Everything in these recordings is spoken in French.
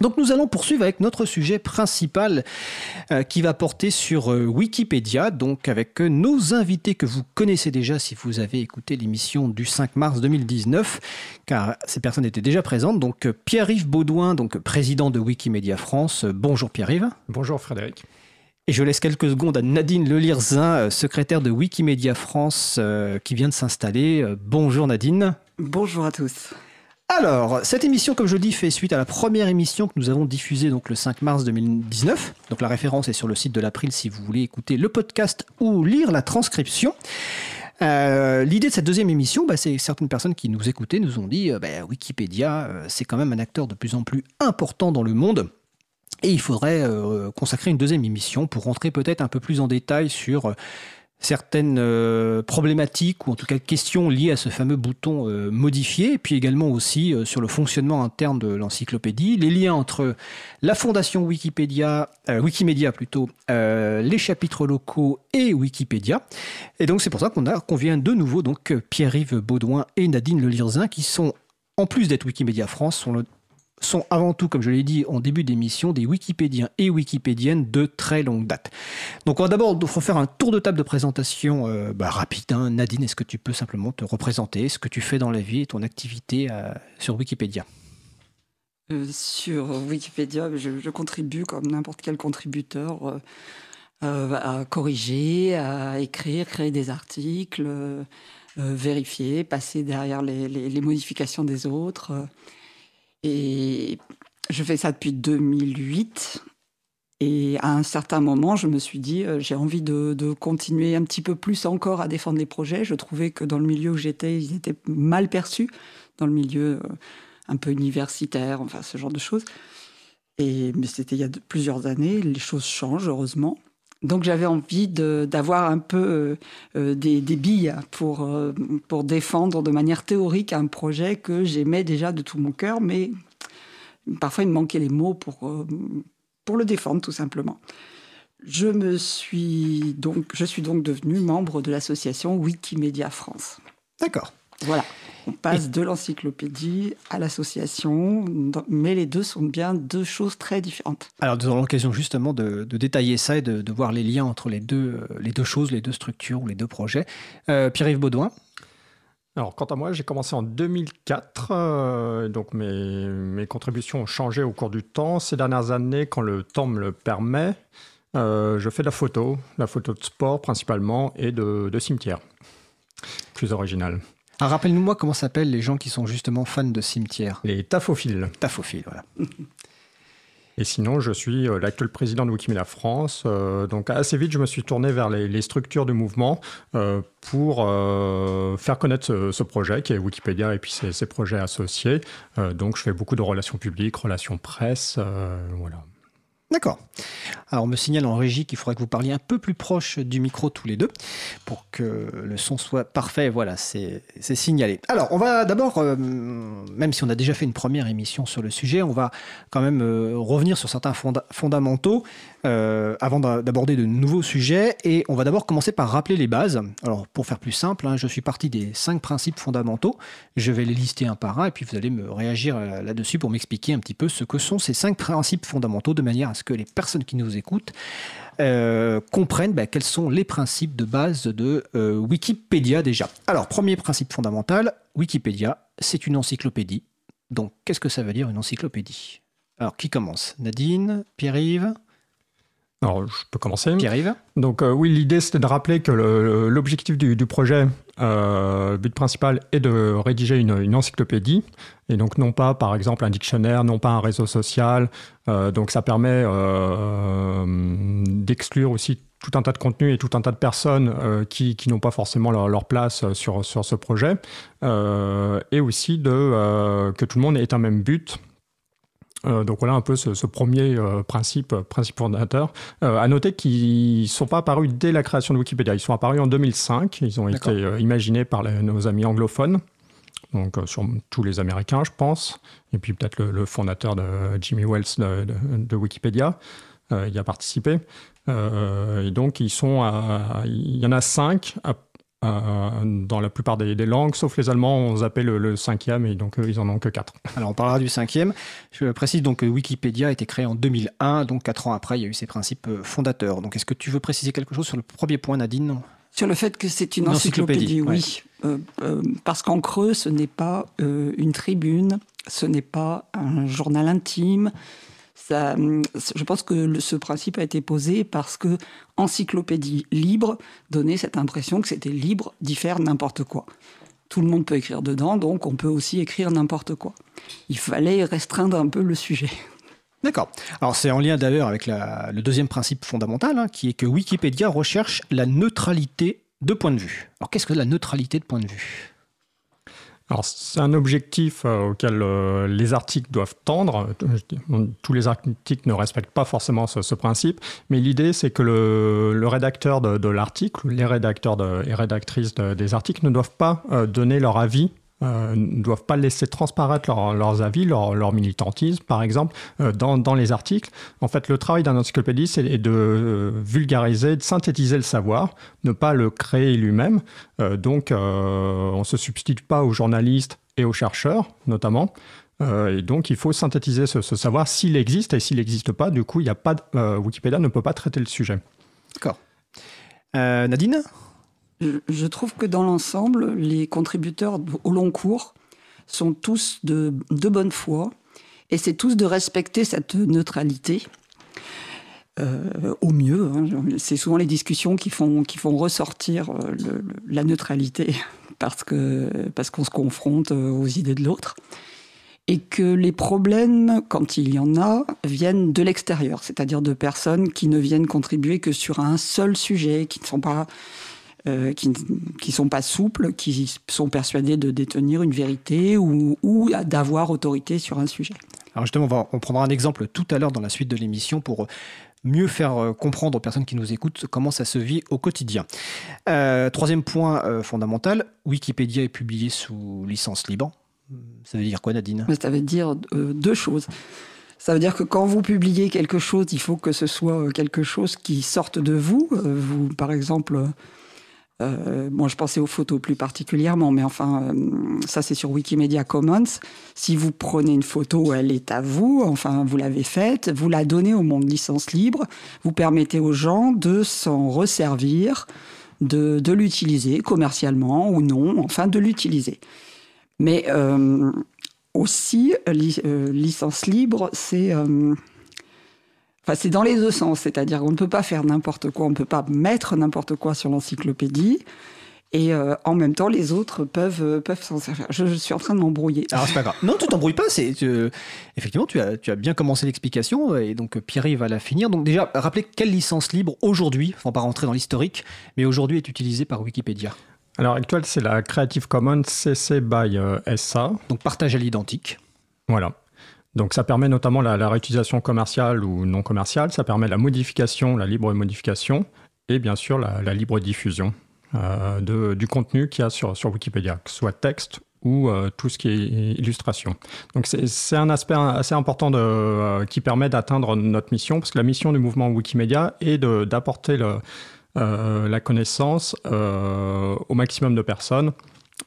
Donc nous allons poursuivre avec notre sujet principal euh, qui va porter sur euh, Wikipédia, donc avec euh, nos invités que vous connaissez déjà si vous avez écouté l'émission du 5 mars 2019, car ces personnes étaient déjà présentes. Donc Pierre-Yves Baudouin, donc président de Wikimedia France. Bonjour Pierre-Yves. Bonjour Frédéric. Et je laisse quelques secondes à Nadine Lelirzin, secrétaire de Wikimedia France, qui vient de s'installer. Bonjour Nadine. Bonjour à tous. Alors, cette émission, comme je le dis, fait suite à la première émission que nous avons diffusée le 5 mars 2019. Donc la référence est sur le site de l'April si vous voulez écouter le podcast ou lire la transcription. Euh, l'idée de cette deuxième émission, bah, c'est certaines personnes qui nous écoutaient nous ont dit euh, bah, Wikipédia, euh, c'est quand même un acteur de plus en plus important dans le monde. Et il faudrait consacrer une deuxième émission pour rentrer peut-être un peu plus en détail sur certaines euh, problématiques ou en tout cas questions liées à ce fameux bouton euh, modifier, et puis également aussi euh, sur le fonctionnement interne de l'encyclopédie, les liens entre la fondation Wikipédia, Wikimedia plutôt, les chapitres locaux et Wikipédia. Et donc c'est pour ça qu'on a vient de nouveau donc Pierre-Yves Baudouin et Nadine Lelirzin qui sont en plus d'être Wikimedia France, sont le, sont avant tout, comme je l'ai dit en début d'émission, des Wikipédiens et Wikipédiennes de très longue date. Donc on va d'abord faire un tour de table de présentation euh, bah, rapide. Hein. Nadine, est-ce que tu peux simplement te représenter, ce que tu fais dans la vie et ton activité euh, sur Wikipédia? Euh, Sur Wikipédia, je, contribue comme n'importe quel contributeur à corriger, à écrire, créer des articles, vérifier, passer derrière les modifications des autres. Et je fais ça depuis 2008. Et à un certain moment, je me suis dit, euh, j'ai envie de, continuer un petit peu plus encore à défendre les projets. Je trouvais que dans le milieu où j'étais, ils étaient mal perçus, dans le milieu euh, un peu universitaire, enfin ce genre de choses. Et, mais c'était il y a plusieurs années, les choses changent, heureusement. Donc j'avais envie d'avoir un peu euh, des, des, billes pour, pour défendre de manière théorique un projet que j'aimais déjà de tout mon cœur, mais parfois il me manquait les mots pour, euh, pour le défendre tout simplement. Je, me suis donc, je suis donc devenu membre de l'association Wikimedia France. D'accord. Voilà. On passe de l'encyclopédie à l'association, mais les deux sont bien deux choses très différentes. Alors, nous aurons l'occasion justement de, détailler ça et de, voir les liens entre les deux, euh, les deux choses, les deux structures ou les deux projets. Euh, Pierre-Yves Baudouin, alors, quant à moi, j'ai commencé en 2004, euh, donc mes, mes, contributions ont changé au cours du temps. Ces dernières années, quand le temps me le permet, euh, je fais de la photo, la photo de sport principalement, et de, de cimetière. Plus original. Alors, rappelle-nous-moi comment s'appellent les gens qui sont justement fans de cimetière. Les tafophiles. Tafophiles, voilà. Et sinon, je suis euh, l'actuel président de Wikimedia France. Euh, donc assez vite, je me suis tourné vers les, structures de mouvement euh, pour faire connaître ce, projet qui est Wikipédia et puis ses, ses projets associés. donc je fais beaucoup de relations publiques, relations presse, voilà. D'accord. Alors on me signale en régie qu'il faudrait que vous parliez un peu plus proche du micro tous les deux pour que le son soit parfait. Voilà, c'est signalé. Alors on va d'abord, euh, même si on a déjà fait une première émission sur le sujet, on va quand même euh, revenir sur certains fondamentaux euh, avant d'aborder de nouveaux sujets. Et on va d'abord commencer par rappeler les bases. Alors pour faire plus simple, hein, je suis parti des cinq principes fondamentaux. Je vais les lister un par un et puis vous allez me réagir là-dessus pour m'expliquer un petit peu ce que sont ces cinq principes fondamentaux de manière à que les personnes qui nous écoutent euh, comprennent bah, quels sont les principes de base de euh, Wikipédia déjà. Alors, premier principe fondamental, Wikipédia, c'est une encyclopédie. Donc, qu'est-ce que ça veut dire une encyclopédie? Alors, qui commence? Nadine Pierre-Yves? Alors, je peux commencer. Pierre-Yves? Donc, euh, oui, l'idée, c'était de rappeler que l'objectif du, projet, le but principal, est de rédiger une, encyclopédie. Et donc, non pas, par exemple, un dictionnaire, non pas un réseau social. Euh, donc, ça permet d'exclure aussi tout un tas de contenus et tout un tas de personnes qui, n'ont pas forcément leur, place sur, ce projet. et aussi que tout le monde ait un même but euh, donc voilà un peu ce, premier euh, principe, euh, principe fondateur. à noter qu'ils ne sont pas apparus dès la création de Wikipédia. Ils sont apparus en 2005. Ils ont été imaginés par nos amis anglophones, donc sur tous les Américains, je pense. Et puis peut-être le, fondateur de Jimmy Wells de, Wikipédia y a participé. et donc ils sont, il y en a cinq euh, dans la plupart des, langues, sauf les Allemands, on zappait le, le cinquième et donc ils en ont que quatre. Alors on parlera du cinquième. Je précise donc que Wikipédia a été créé en 2001, donc quatre ans après, il y a eu ses principes fondateurs. Donc est-ce que tu veux préciser quelque chose sur le premier point, Nadine? Sur le fait que c'est une, encyclopédie, oui. parce qu'en creux, ce n'est pas une tribune, ce n'est pas un journal intime, je pense que ce principe a été posé parce que encyclopédie libre donnait cette impression que c'était libre d'y faire n'importe quoi. Tout le monde peut écrire dedans, donc on peut aussi écrire n'importe quoi. Il fallait restreindre un peu le sujet. D'accord. Alors c'est en lien d'ailleurs avec le deuxième principe fondamental, hein, qui est que Wikipédia recherche la neutralité de point de vue. Alors qu'est-ce que la neutralité de point de vue? Alors, c'est un objectif euh, auquel euh, les articles doivent tendre. Tous les articles ne respectent pas forcément ce, principe, mais l'idée, c'est que le, rédacteur de, l'article, les rédacteurs et rédactrices des articles ne doivent pas euh, donner leur avis euh, ne doivent pas laisser transparaître leurs avis, leur, militantisme, par exemple, euh, dans, les articles. En fait, le travail d'un encyclopédiste c'est de euh, vulgariser, de synthétiser le savoir, ne pas le créer lui-même. donc, on ne se substitue pas aux journalistes et aux chercheurs, notamment. et donc, il faut synthétiser ce, savoir s'il existe et s'il n'existe pas. Du coup, y a pas Wikipédia ne peut pas traiter le sujet. D'accord. Nadine? Je trouve que dans l'ensemble, les contributeurs au long cours sont tous de, bonne foi et c'est tous de respecter cette neutralité. Euh, au mieux. Hein. C'est souvent les discussions qui font, qui font ressortir euh, la neutralité parce qu'on parce qu'on se confronte euh, aux idées de l'autre. Et que les problèmes, quand il y en a, viennent de l'extérieur, c'est-à-dire de personnes qui ne viennent contribuer que sur un seul sujet, qui ne sont pas euh, qui ne sont pas souples, qui sont persuadés de détenir une vérité ou, d'avoir autorité sur un sujet. Alors justement, on, va, on prendra un exemple tout à l'heure dans la suite de l'émission pour mieux faire euh, comprendre aux personnes qui nous écoutent comment ça se vit au quotidien. Euh, troisième point fondamental, Wikipédia est publié sous licence libre. Ça veut dire quoi Nadine? Ça veut dire deux choses. Ça veut dire que quand vous publiez quelque chose, il faut que ce soit quelque chose qui sorte de vous. Vous, par exemple, euh, moi, je pensais aux photos plus particulièrement, mais enfin, euh, ça c'est sur Wikimedia Commons. Si vous prenez une photo, elle est à vous, enfin, vous l'avez faite, vous la donnez au monde licence libre, vous permettez aux gens de s'en resservir, de, de l'utiliser commercialement ou non, enfin, de l'utiliser. Mais euh, aussi, licence libre, c'est c'est dans les deux sens, c'est-à-dire qu'on ne peut pas faire n'importe quoi, on ne peut pas mettre n'importe quoi sur l'encyclopédie. Et euh, en même temps, les autres peuvent, euh, peuvent s'en servir. Je, suis en train de m'embrouiller. Alors, c'est pas grave. Non, tu t'embrouilles pas. C'est, effectivement, tu as, tu as bien commencé l'explication et donc Pierre va la finir. Donc, déjà, rappelez quelle licence libre aujourd'hui, sans pas rentrer dans l'historique, mais aujourd'hui est utilisée par Wikipédia Alors, actuelle, c'est la Creative Commons CC by euh, SA. Donc, partage à l'identique. Voilà. Donc ça permet notamment la, réutilisation commerciale ou non commerciale, ça permet la modification, la libre modification, et bien sûr la, libre diffusion euh, du contenu qu'il y a sur, sur Wikipédia, que ce soit texte ou euh, tout ce qui est illustration. Donc c'est un aspect assez important euh, qui permet d'atteindre notre mission, parce que la mission du mouvement Wikimedia est d'apporter la connaissance au maximum de personnes,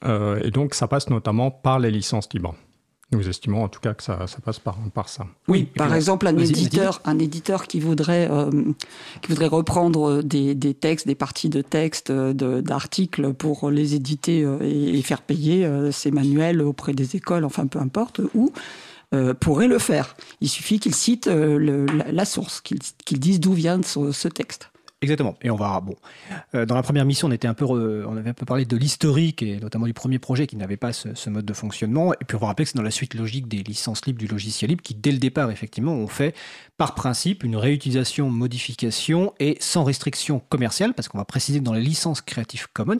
et donc ça passe notamment par les licences libres. Nous estimons en tout cas que ça, passe par, par ça. Oui, par exemple, un éditeur, un éditeur qui voudrait, euh, qui voudrait reprendre des, des, textes, des parties de textes, d'articles pour les éditer euh, et, faire payer euh, ses manuels auprès des écoles, enfin peu importe, où pourrait le faire. Il suffit qu'il cite la, source, qu'il dise d'où vient ce texte. Exactement. Et on va bon. Euh, dans la première mission, on était un peu, on avait un peu parlé de l'historique et notamment du premier projet qui n'avait pas ce, mode de fonctionnement. Et puis on va rappeler que c'est dans la suite logique des licences libres du logiciel libre qui, dès le départ, effectivement, ont fait par principe une réutilisation, modification et sans restriction commerciale, parce qu'on va préciser que dans les licences Creative Commons,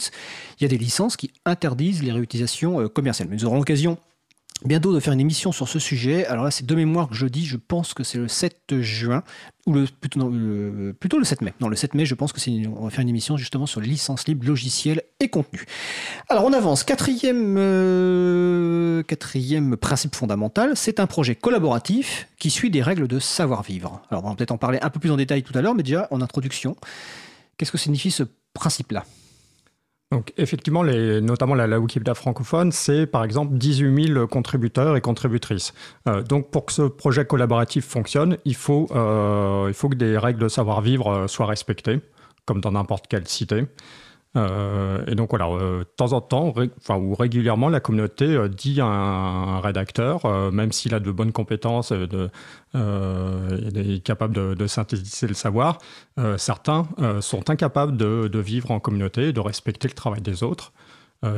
il y a des licences qui interdisent les réutilisations euh, commerciales. Mais nous aurons l'occasion bientôt de faire une émission sur ce sujet. Alors là, c'est de mémoire que je dis, je pense que c'est le 7 juin, ou le, plutôt, le, plutôt le 7 mai. Non, le 7 mai, je pense que c'est on va faire une émission justement sur les licences libres, logiciels et contenus. Alors on avance. Quatrième, euh, quatrième principe fondamental, c'est un projet collaboratif qui suit des règles de savoir-vivre. Alors on va peut-être en parler un peu plus en détail tout à l'heure, mais déjà en introduction, qu'est-ce que signifie ce principe-là? Donc effectivement, notamment la, Wikipédia francophone, c'est par exemple 18 000 contributeurs et contributrices. Euh, donc pour que ce projet collaboratif fonctionne, il faut, euh, il faut que des règles de savoir-vivre euh, soient respectées, comme dans n'importe quelle cité. Euh, et donc voilà, euh, de temps en temps, enfin, ou régulièrement, la communauté euh, dit à un, rédacteur, même s'il a de bonnes compétences, de, est capable de, synthétiser le savoir, certains sont incapables de, vivre en communauté, de respecter le travail des autres.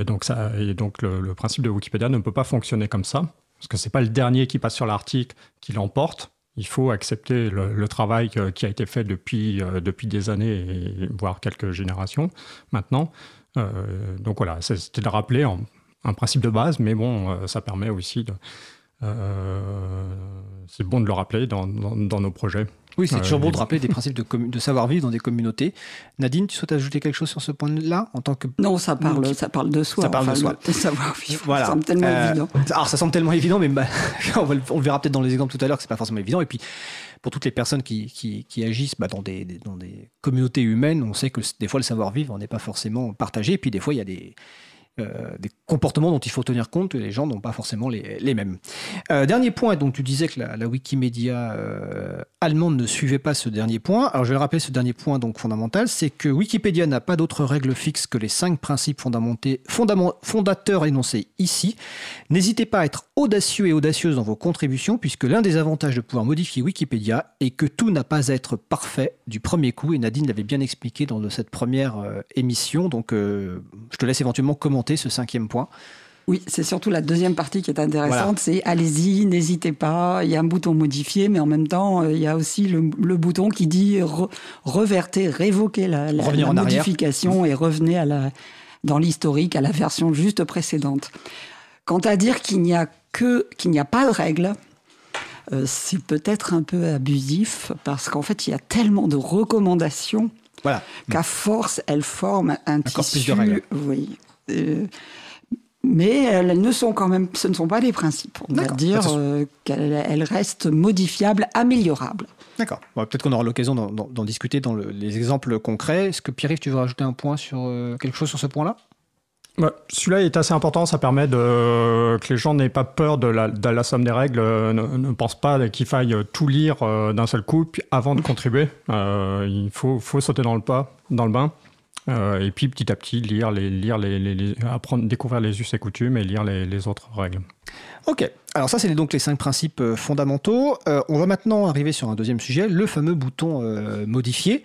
donc, ça, et donc le, le, principe de Wikipédia ne peut pas fonctionner comme ça, parce que c'est pas le dernier qui passe sur l'article qui l'emporte, il faut accepter le, travail qui a été fait depuis, euh, depuis des années, voire quelques générations maintenant. Euh, donc voilà, c'était de rappeler un principe de base, mais bon, euh, ça permet aussi de... c'est bon de le rappeler dans nos projets. Oui, c'est toujours bon de rappeler des principes de, de savoir-vivre dans des communautés. Nadine, tu souhaites ajouter quelque chose sur ce point-là en tant que non, ça parle, ça parle de soi. Ça parle de soi. savoir-vivre. Voilà. Ça semble tellement euh, évident. Alors, ça semble tellement évident, mais bah, on, le verra peut-être dans les exemples tout à l'heure que c'est pas forcément évident. Et puis, pour toutes les personnes qui, qui, agissent bah, dans, des, dans des communautés humaines, on sait que des fois le savoir-vivre n'est pas forcément partagé. Et puis, des fois, il y a des euh, des comportements dont il faut tenir compte et les gens n'ont pas forcément les, mêmes. Euh, dernier point, donc tu disais que la, Wikimedia euh, allemande ne suivait pas ce dernier point. Alors je vais rappeler ce dernier point donc fondamental, c'est que Wikipédia n'a pas d'autres règles fixes que les cinq principes fondateurs énoncés ici. N'hésitez pas à être audacieux et audacieuse dans vos contributions, puisque l'un des avantages de pouvoir modifier Wikipédia est que tout n'a pas à être parfait du premier coup, et Nadine l'avait bien expliqué dans cette première émission, donc je te laisse éventuellement commenter ce cinquième point. Oui, c'est surtout la deuxième partie qui est intéressante, c'est allez-y, n'hésitez pas, il y a un bouton modifier, mais en même temps, euh, il y a aussi le, bouton qui dit reverter, révoquer la, modification et revenez à la, dans l'historique à la version juste précédente. Quant à dire qu'il n'y a que qu'il n'y a pas de règle, euh, c'est peut-être un peu abusif parce qu'en fait, il y a tellement de recommandations voilà. qu'à force, elles forment un tissu. de règles. Oui, euh, mais elles ne sont quand même, ce ne sont pas des principes. On va dire euh, qu'elles restent modifiables, améliorables. D'accord. Peut-être qu'on aura l'occasion d'en discuter dans les exemples concrets. Est-ce que Pierre-Yves, tu veux rajouter un point sur euh, quelque chose sur ce point-là? Celui-là est assez important, ça permet de, que les gens n'aient pas peur de la, somme des règles, ne, pensent pas qu'il faille tout lire d'un seul coup avant de contribuer. il faut, faut, sauter dans le pas, dans le bain. Euh, et puis petit à petit lire les, lire les, apprendre, découvrir les us et coutumes et lire les autres règles. Ok, alors ça c'est donc les cinq principes euh, fondamentaux. Euh, on va maintenant arriver sur un deuxième sujet, le fameux bouton euh, modifier,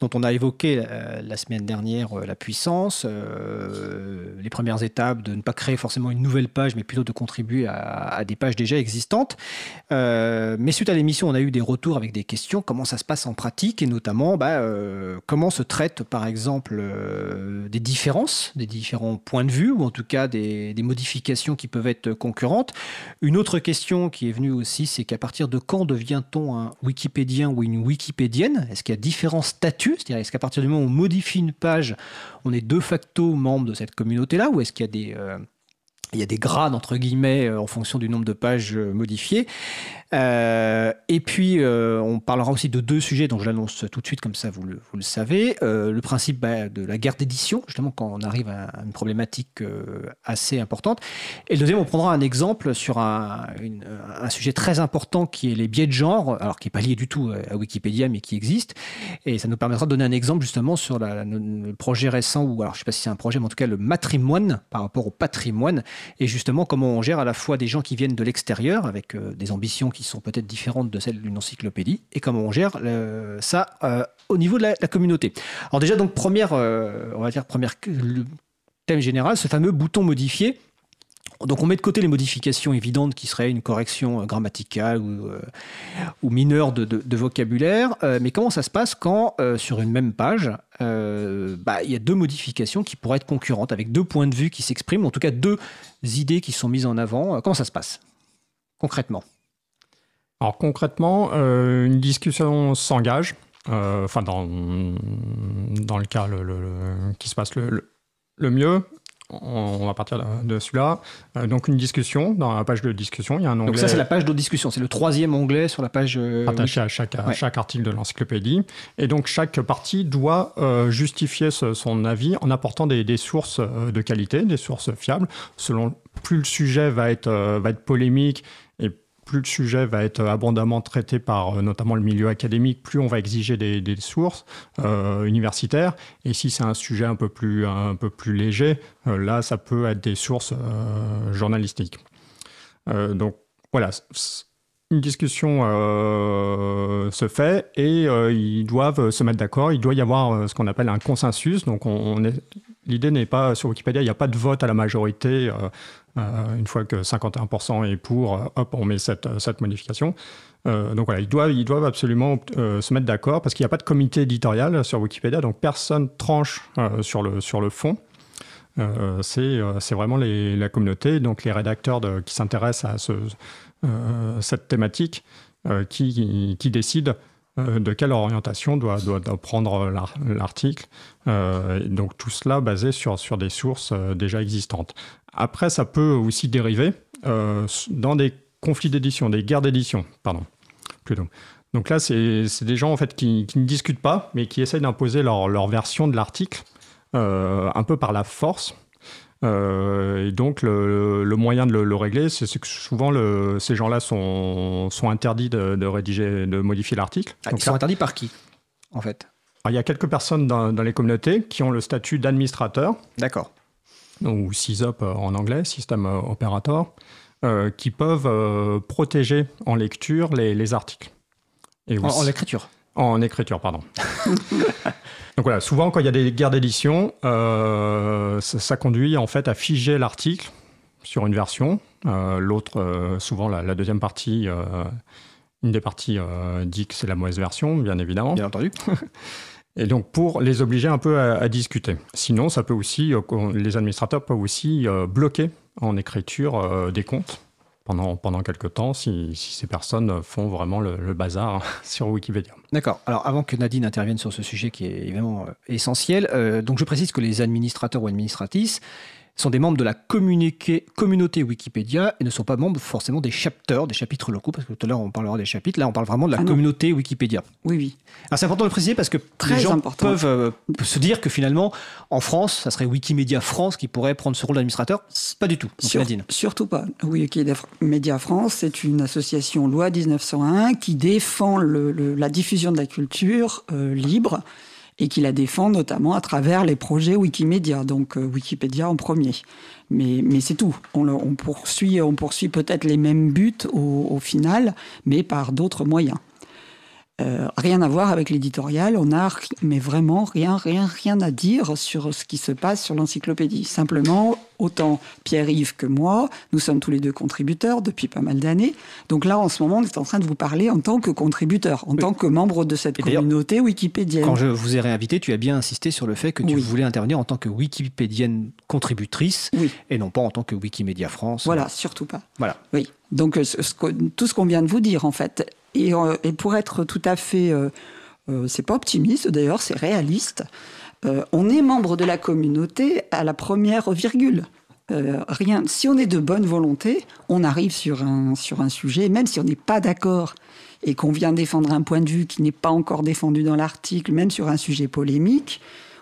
dont on a évoqué la semaine dernière la puissance, les premières étapes de ne pas créer forcément une nouvelle page, mais plutôt de contribuer à, des pages déjà existantes. mais suite à l'émission, on a eu des retours avec des questions, comment ça se passe en pratique, et notamment bah, comment se traite par exemple des différences, des différents points de vue, ou en tout cas des modifications qui peuvent être concurrentes. Une autre question qui est venue aussi, c'est qu'à partir de quand devient-on un wikipédien ou une wikipédienne? Est-ce qu'il y a différents statuts? C'est-à-dire, est-ce qu'à partir du moment où on modifie une page, on est de facto membre de cette communauté-là Ou est-ce qu'il y a des... Euh, grades euh, en fonction du nombre de pages euh, modifiées? Euh, et puis, euh, on parlera aussi de deux sujets dont je l'annonce tout de suite, comme ça vous le, savez. Euh, le principe bah, de la guerre d'édition, justement, quand on arrive à, une problématique assez importante. Et le deuxième, on prendra un exemple sur un, sujet très important qui est les biais de genre, alors qui n'est pas lié du tout à Wikipédia, mais qui existe. Et ça nous permettra de donner un exemple justement sur le projet récent, ou alors je ne sais pas si c'est un projet, mais en tout cas le matrimoine par rapport au patrimoine, et justement comment on gère à la fois des gens qui viennent de l'extérieur avec des ambitions qui qui sont peut-être différentes de celles d'une encyclopédie et comment on gère ça euh, au niveau de la, communauté. Alors déjà, donc première, euh, on va dire première thème général, ce fameux bouton modifier. Donc on met de côté les modifications évidentes qui seraient une correction grammaticale ou, euh, ou mineure de, vocabulaire, mais comment ça se passe quand sur une même page, bah, il y a deux modifications qui pourraient être concurrentes, avec deux points de vue qui s'expriment, en tout cas deux idées qui sont mises en avant. comment ça se passe concrètement? Alors concrètement, euh, une discussion s'engage, euh, enfin dans, dans le cas le, qui se passe le, mieux. on va partir de celui-là. Euh, donc une discussion, dans la page de discussion, il y a un onglet. Donc ça c'est la page de discussion, c'est le troisième onglet sur la page... Attaché à chaque, chaque article de l'encyclopédie. Et donc chaque partie doit justifier son avis en apportant des, des, sources de qualité, des sources fiables. Selon plus le sujet va être, va être polémique plus le sujet va être abondamment traité par euh, notamment le milieu académique, plus on va exiger des, sources euh, universitaires. Et si c'est un sujet un peu plus, un peu plus léger, euh, là, ça peut être des sources journalistiques. donc voilà, une discussion se fait et ils doivent se mettre d'accord. Il doit y avoir ce qu'on appelle un consensus. Donc, on, l'idée n'est pas sur Wikipédia, il n'y a pas de vote à la majorité. Euh, une fois que 51% est pour, euh, hop, on met cette, euh, modification. donc voilà, ils doivent, absolument se mettre d'accord parce qu'il n'y a pas de comité éditorial sur Wikipédia, donc personne tranche sur, le, sur le fond. c'est vraiment la communauté, donc les rédacteurs qui s'intéressent à ce, cette thématique qui, qui, décident de quelle orientation doit, doit, prendre l'article. donc tout cela basé sur, sur des sources déjà existantes. Après, ça peut aussi dériver euh, dans des conflits d'édition, des guerres d'édition, pardon, plutôt. Donc là, c'est des gens en fait qui, ne discutent pas, mais qui essayent d'imposer leur, version de l'article, euh, un peu par la force. Euh, et donc, le, moyen de le, régler, c'est que souvent, ces gens-là sont, interdits de, rédiger, de modifier l'article. Ah, ils sont interdits par qui, en fait? Il y a quelques personnes dans, dans les communautés qui ont le statut d'administrateur. D'accord ou SysOp euh, en anglais, System euh, Operator, euh, qui peuvent protéger en lecture les, articles. Et en, écriture En écriture, pardon. Donc voilà, souvent quand il y a des guerres d'édition, ça, conduit en fait à figer l'article sur une version. L'autre, souvent la, deuxième partie, une des parties dit que c'est la mauvaise version, bien évidemment. Bien entendu. Et donc pour les obliger un peu à, discuter. Sinon, ça peut aussi, euh, les administrateurs peuvent aussi euh, bloquer en écriture euh, des comptes pendant, pendant quelques temps si, ces personnes font vraiment le, bazar sur Wikipédia. D'accord. Alors avant que Nadine intervienne sur ce sujet qui est évidemment essentiel, donc je précise que les administrateurs ou administratrices sont des membres de la communauté Wikipédia et ne sont pas membres forcément des chapters, des chapitres locaux, parce que tout à l'heure on parlera des chapitres, là on parle vraiment de la ah communauté Wikipédia. Oui, oui. Alors c'est important de le préciser parce que Très les gens important. peuvent euh, se dire que finalement en France, ça serait Wikimedia France qui pourrait prendre ce rôle d'administrateur. Pas du tout. surtout pas. Wikimedia France, c'est une association loi 1901 qui défend la diffusion de la culture euh, libre et qui la défend notamment à travers les projets Wikimedia, donc euh, Wikipédia en premier. Mais, c'est tout. On, poursuit, peut-être les mêmes buts au final, mais par d'autres moyens. Euh, rien à voir avec l'éditorial, on a mais vraiment rien, rien, rien à dire sur ce qui se passe sur l'encyclopédie. Simplement, autant Pierre-Yves que moi, nous sommes tous les deux contributeurs depuis pas mal d'années. Donc là, en ce moment, on est en train de vous parler en tant que contributeur, en tant que membre de cette communauté wikipédienne. Quand je vous ai réinvité, tu as bien insisté sur le fait que tu voulais intervenir en tant que wikipédienne contributrice et non pas en tant que Wikimedia France. Voilà, surtout pas. Voilà. Oui. Donc tout ce qu'on vient de vous dire, en fait, euh, et, pour être tout à fait, euh, euh, c'est pas optimiste d'ailleurs, c'est réaliste. on est membre de la communauté à la première virgule. rien. Si on est de bonne volonté, on arrive sur un, sur un sujet, même si on n'est pas d'accord et qu'on vient défendre un point de vue qui n'est pas encore défendu dans l'article, même sur un sujet polémique,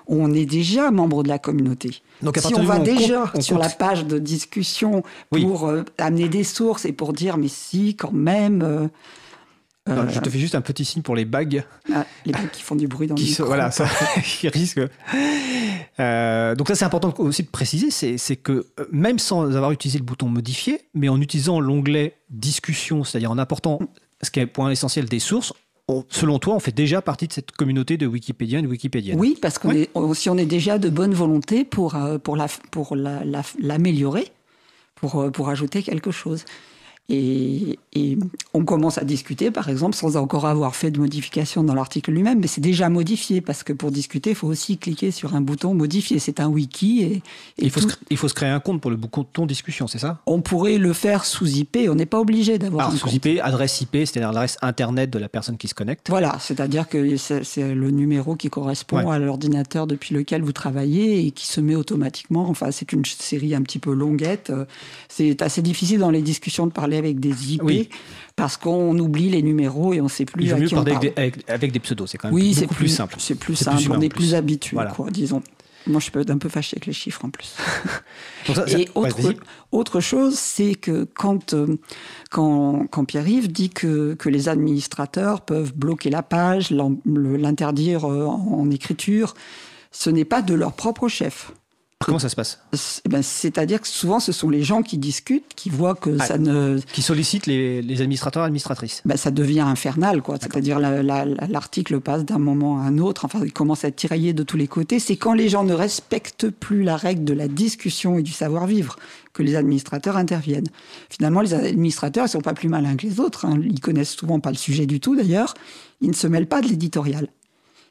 on est déjà membre de la communauté. Donc si on va déjà sur la page de discussion pour amener des sources et pour dire mais si quand même euh, je te fais juste un petit signe pour les bagues. Ah, les bagues qui font du bruit dans le micro. Voilà, ça, qui risquent. Euh, donc ça, c'est important aussi de préciser, c'est que euh, même sans avoir utilisé le bouton modifier, mais en utilisant l'onglet discussion, c'est-à-dire en apportant ce qui est le point essentiel des sources, selon toi, on fait déjà partie de cette communauté de Wikipédiens et de Wikipédiennes. Oui, parce qu'on est, si on est déjà de bonne volonté pour, pour, la, pour l'améliorer, pour, pour ajouter quelque chose. Et, on commence à discuter, par exemple, sans encore avoir fait de modification dans l'article lui-même, mais c'est déjà modifié, parce que pour discuter, il faut aussi cliquer sur un bouton modifier. C'est un wiki. Et, il, faut se, il, faut se, créer un compte pour le bouton discussion, c'est ça? On pourrait le faire sous IP, on n'est pas obligé d'avoir un sous IP, adresse IP, c'est-à-dire l'adresse Internet de la personne qui se connecte Voilà, c'est-à-dire que c'est le numéro qui correspond à l'ordinateur depuis lequel vous travaillez et qui se met automatiquement. Enfin, c'est une série un petit peu longuette. C'est assez difficile dans les discussions de parler avec des IP parce qu'on oublie les numéros et on ne sait plus Il vaut mieux parler avec, des pseudos, c'est quand même oui, beaucoup plus, simple. C'est plus simple, on est plus, habitué, quoi, disons. Moi, je peux être un peu fâché avec les chiffres en plus. et autre, autre, chose, c'est que quand, euh, quand, quand Pierre-Yves dit que, que les administrateurs peuvent bloquer la page, l'interdire euh, en écriture, ce n'est pas de leur propre chef. Comment ça se passe eh ben, C'est-à-dire que souvent, ce sont les gens qui discutent, qui voient que ah, ça ne... Qui sollicitent les, les administrateurs et administratrices. Ben, ça devient infernal, quoi. C'est-à-dire l'article passe d'un moment à un autre, enfin, il commence à être tiraillé de tous les côtés. C'est quand les gens ne respectent plus la règle de la discussion et du savoir-vivre que les administrateurs interviennent. Finalement, les administrateurs ne sont pas plus malins que les autres. Hein. Ils connaissent souvent pas le sujet du tout, d'ailleurs. Ils ne se mêlent pas de l'éditorial.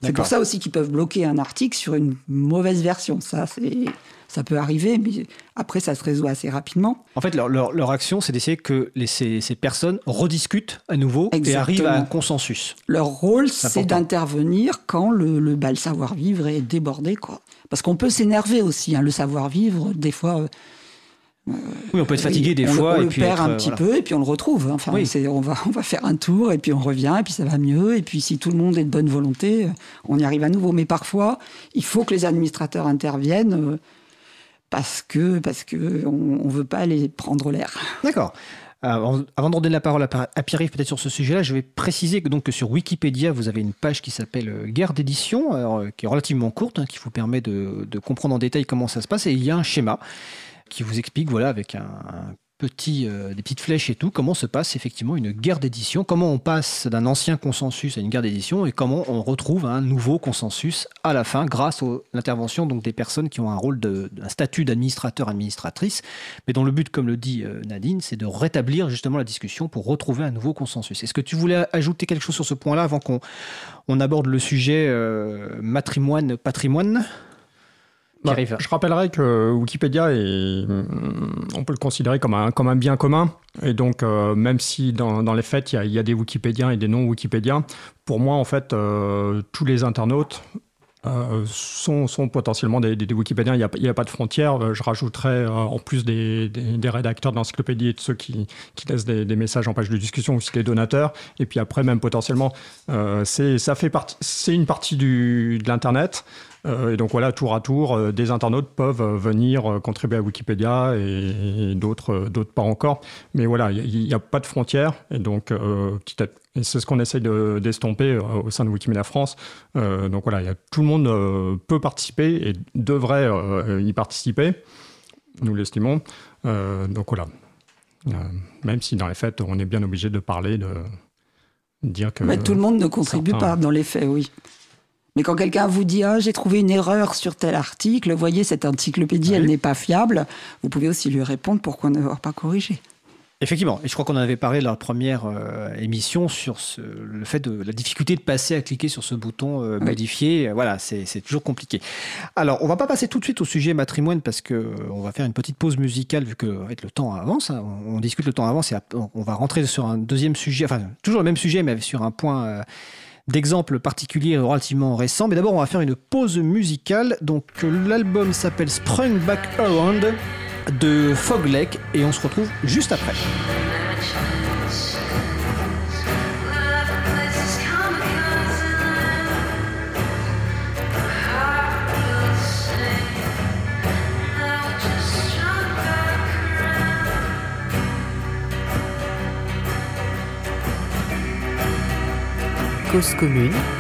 C'est pour ça aussi qu'ils peuvent bloquer un article sur une mauvaise version. Ça, c'est ça peut arriver, mais après, ça se résout assez rapidement. En fait, leur, leur, action, c'est d'essayer que les, ces, ces, personnes rediscutent à nouveau et arrivent à un consensus. Leur rôle, c'est d'intervenir quand le, le, bah, le savoir-vivre est débordé. Quoi. Parce qu'on peut s'énerver aussi. Hein, le savoir-vivre, des fois, euh, oui, on peut être fatigué des fois. On et le puis perd un petit peu et puis on le retrouve. Enfin, on, va, on va faire un tour et puis on revient et puis ça va mieux. Et puis si tout le monde est de bonne volonté, on y arrive à nouveau. Mais parfois, il faut que les administrateurs interviennent euh, parce que parce que on, veut pas les prendre l'air. D'accord. Avant, de donner la parole à, Pierre-Yves peut-être sur ce sujet-là, je vais préciser que, donc, que sur Wikipédia, vous avez une page qui s'appelle euh, Guerre d'édition, euh, qui est relativement courte, hein, qui vous permet de, de, comprendre en détail comment ça se passe. Et il y a un schéma qui vous explique, voilà, avec un, petit, euh, des petites flèches et tout, comment se passe effectivement une guerre d'édition, comment on passe d'un ancien consensus à une guerre d'édition et comment on retrouve un nouveau consensus à la fin grâce à l'intervention des personnes qui ont un rôle de, un statut d'administrateur administratrice, mais dont le but, comme le dit euh, Nadine, c'est de rétablir justement la discussion pour retrouver un nouveau consensus. Est-ce que tu voulais ajouter quelque chose sur ce point-là avant qu'on on aborde le sujet euh, matrimoine patrimoine bah, je rappellerai que Wikipédia est, on peut le considérer comme un, comme un bien commun. Et donc, euh, même si dans, dans les faits, il y, a, des Wikipédiens et des non-Wikipédiens, pour moi, en fait, euh, tous les internautes euh, sont, sont, potentiellement des, des, Wikipédiens. Il n'y a, a, pas de frontières. Je rajouterais, en plus des, des rédacteurs de l'encyclopédie et de ceux qui, qui laissent des, messages en page de discussion, aussi les donateurs. Et puis après, même potentiellement, partie, c'est une partie du, de l'Internet. Euh, et donc voilà, tour à tour, euh, des internautes peuvent euh, venir contribuer à Wikipédia et, d'autres, d'autres pas encore. Mais voilà, il n'y a, pas de frontières. Et donc, c'est ce qu'on essaye de, d'estomper au sein de Wikimedia France. donc voilà, y a, tout le monde peut participer et devrait y participer. Nous l'estimons. donc voilà. même si dans les faits, on est bien obligé de parler, de dire que. Mais tout le monde ne contribue pas dans les faits, oui. Mais quand quelqu'un vous dit ah, j'ai trouvé une erreur sur tel article, voyez, cette encyclopédie, elle n'est pas fiable, vous pouvez aussi lui répondre pourquoi ne pas corrigé. Effectivement, et je crois qu'on en avait parlé dans la première euh, émission sur ce, le fait de la difficulté de passer à cliquer sur ce bouton euh, modifier. Voilà, c'est toujours compliqué. Alors, on va pas passer tout de suite au sujet matrimoine parce que euh, on va faire une petite pause musicale vu que le temps avance. Hein. on, discute le temps avance et on va rentrer sur un deuxième sujet, enfin toujours le même sujet mais sur un point d'exemples particuliers relativement récents. Mais d'abord, on va faire une pause musicale. Donc, l'album s'appelle Sprung Back Around de Foglake et on se retrouve juste après. Cause commune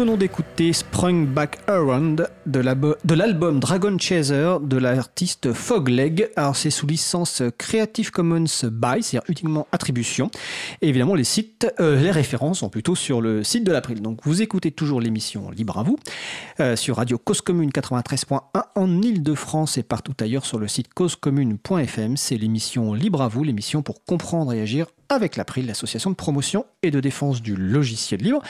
venons d'écouter Sprung Back Around de l'album Dragon Chaser de l'artiste Fogleg. Alors c'est sous licence Creative Commons by, c'est-à-dire uniquement attribution. Évidemment les sites, euh, les références sont plutôt sur le site de l'April. Donc vous écoutez toujours l'émission Libre à vous euh, sur Radio Cause Commune 93.1 en Ile-de-France et partout ailleurs sur le site causecommune.fm. C'est l'émission Libre à vous, l'émission pour comprendre et agir avec l'April, l'association de promotion et de défense du logiciel libre.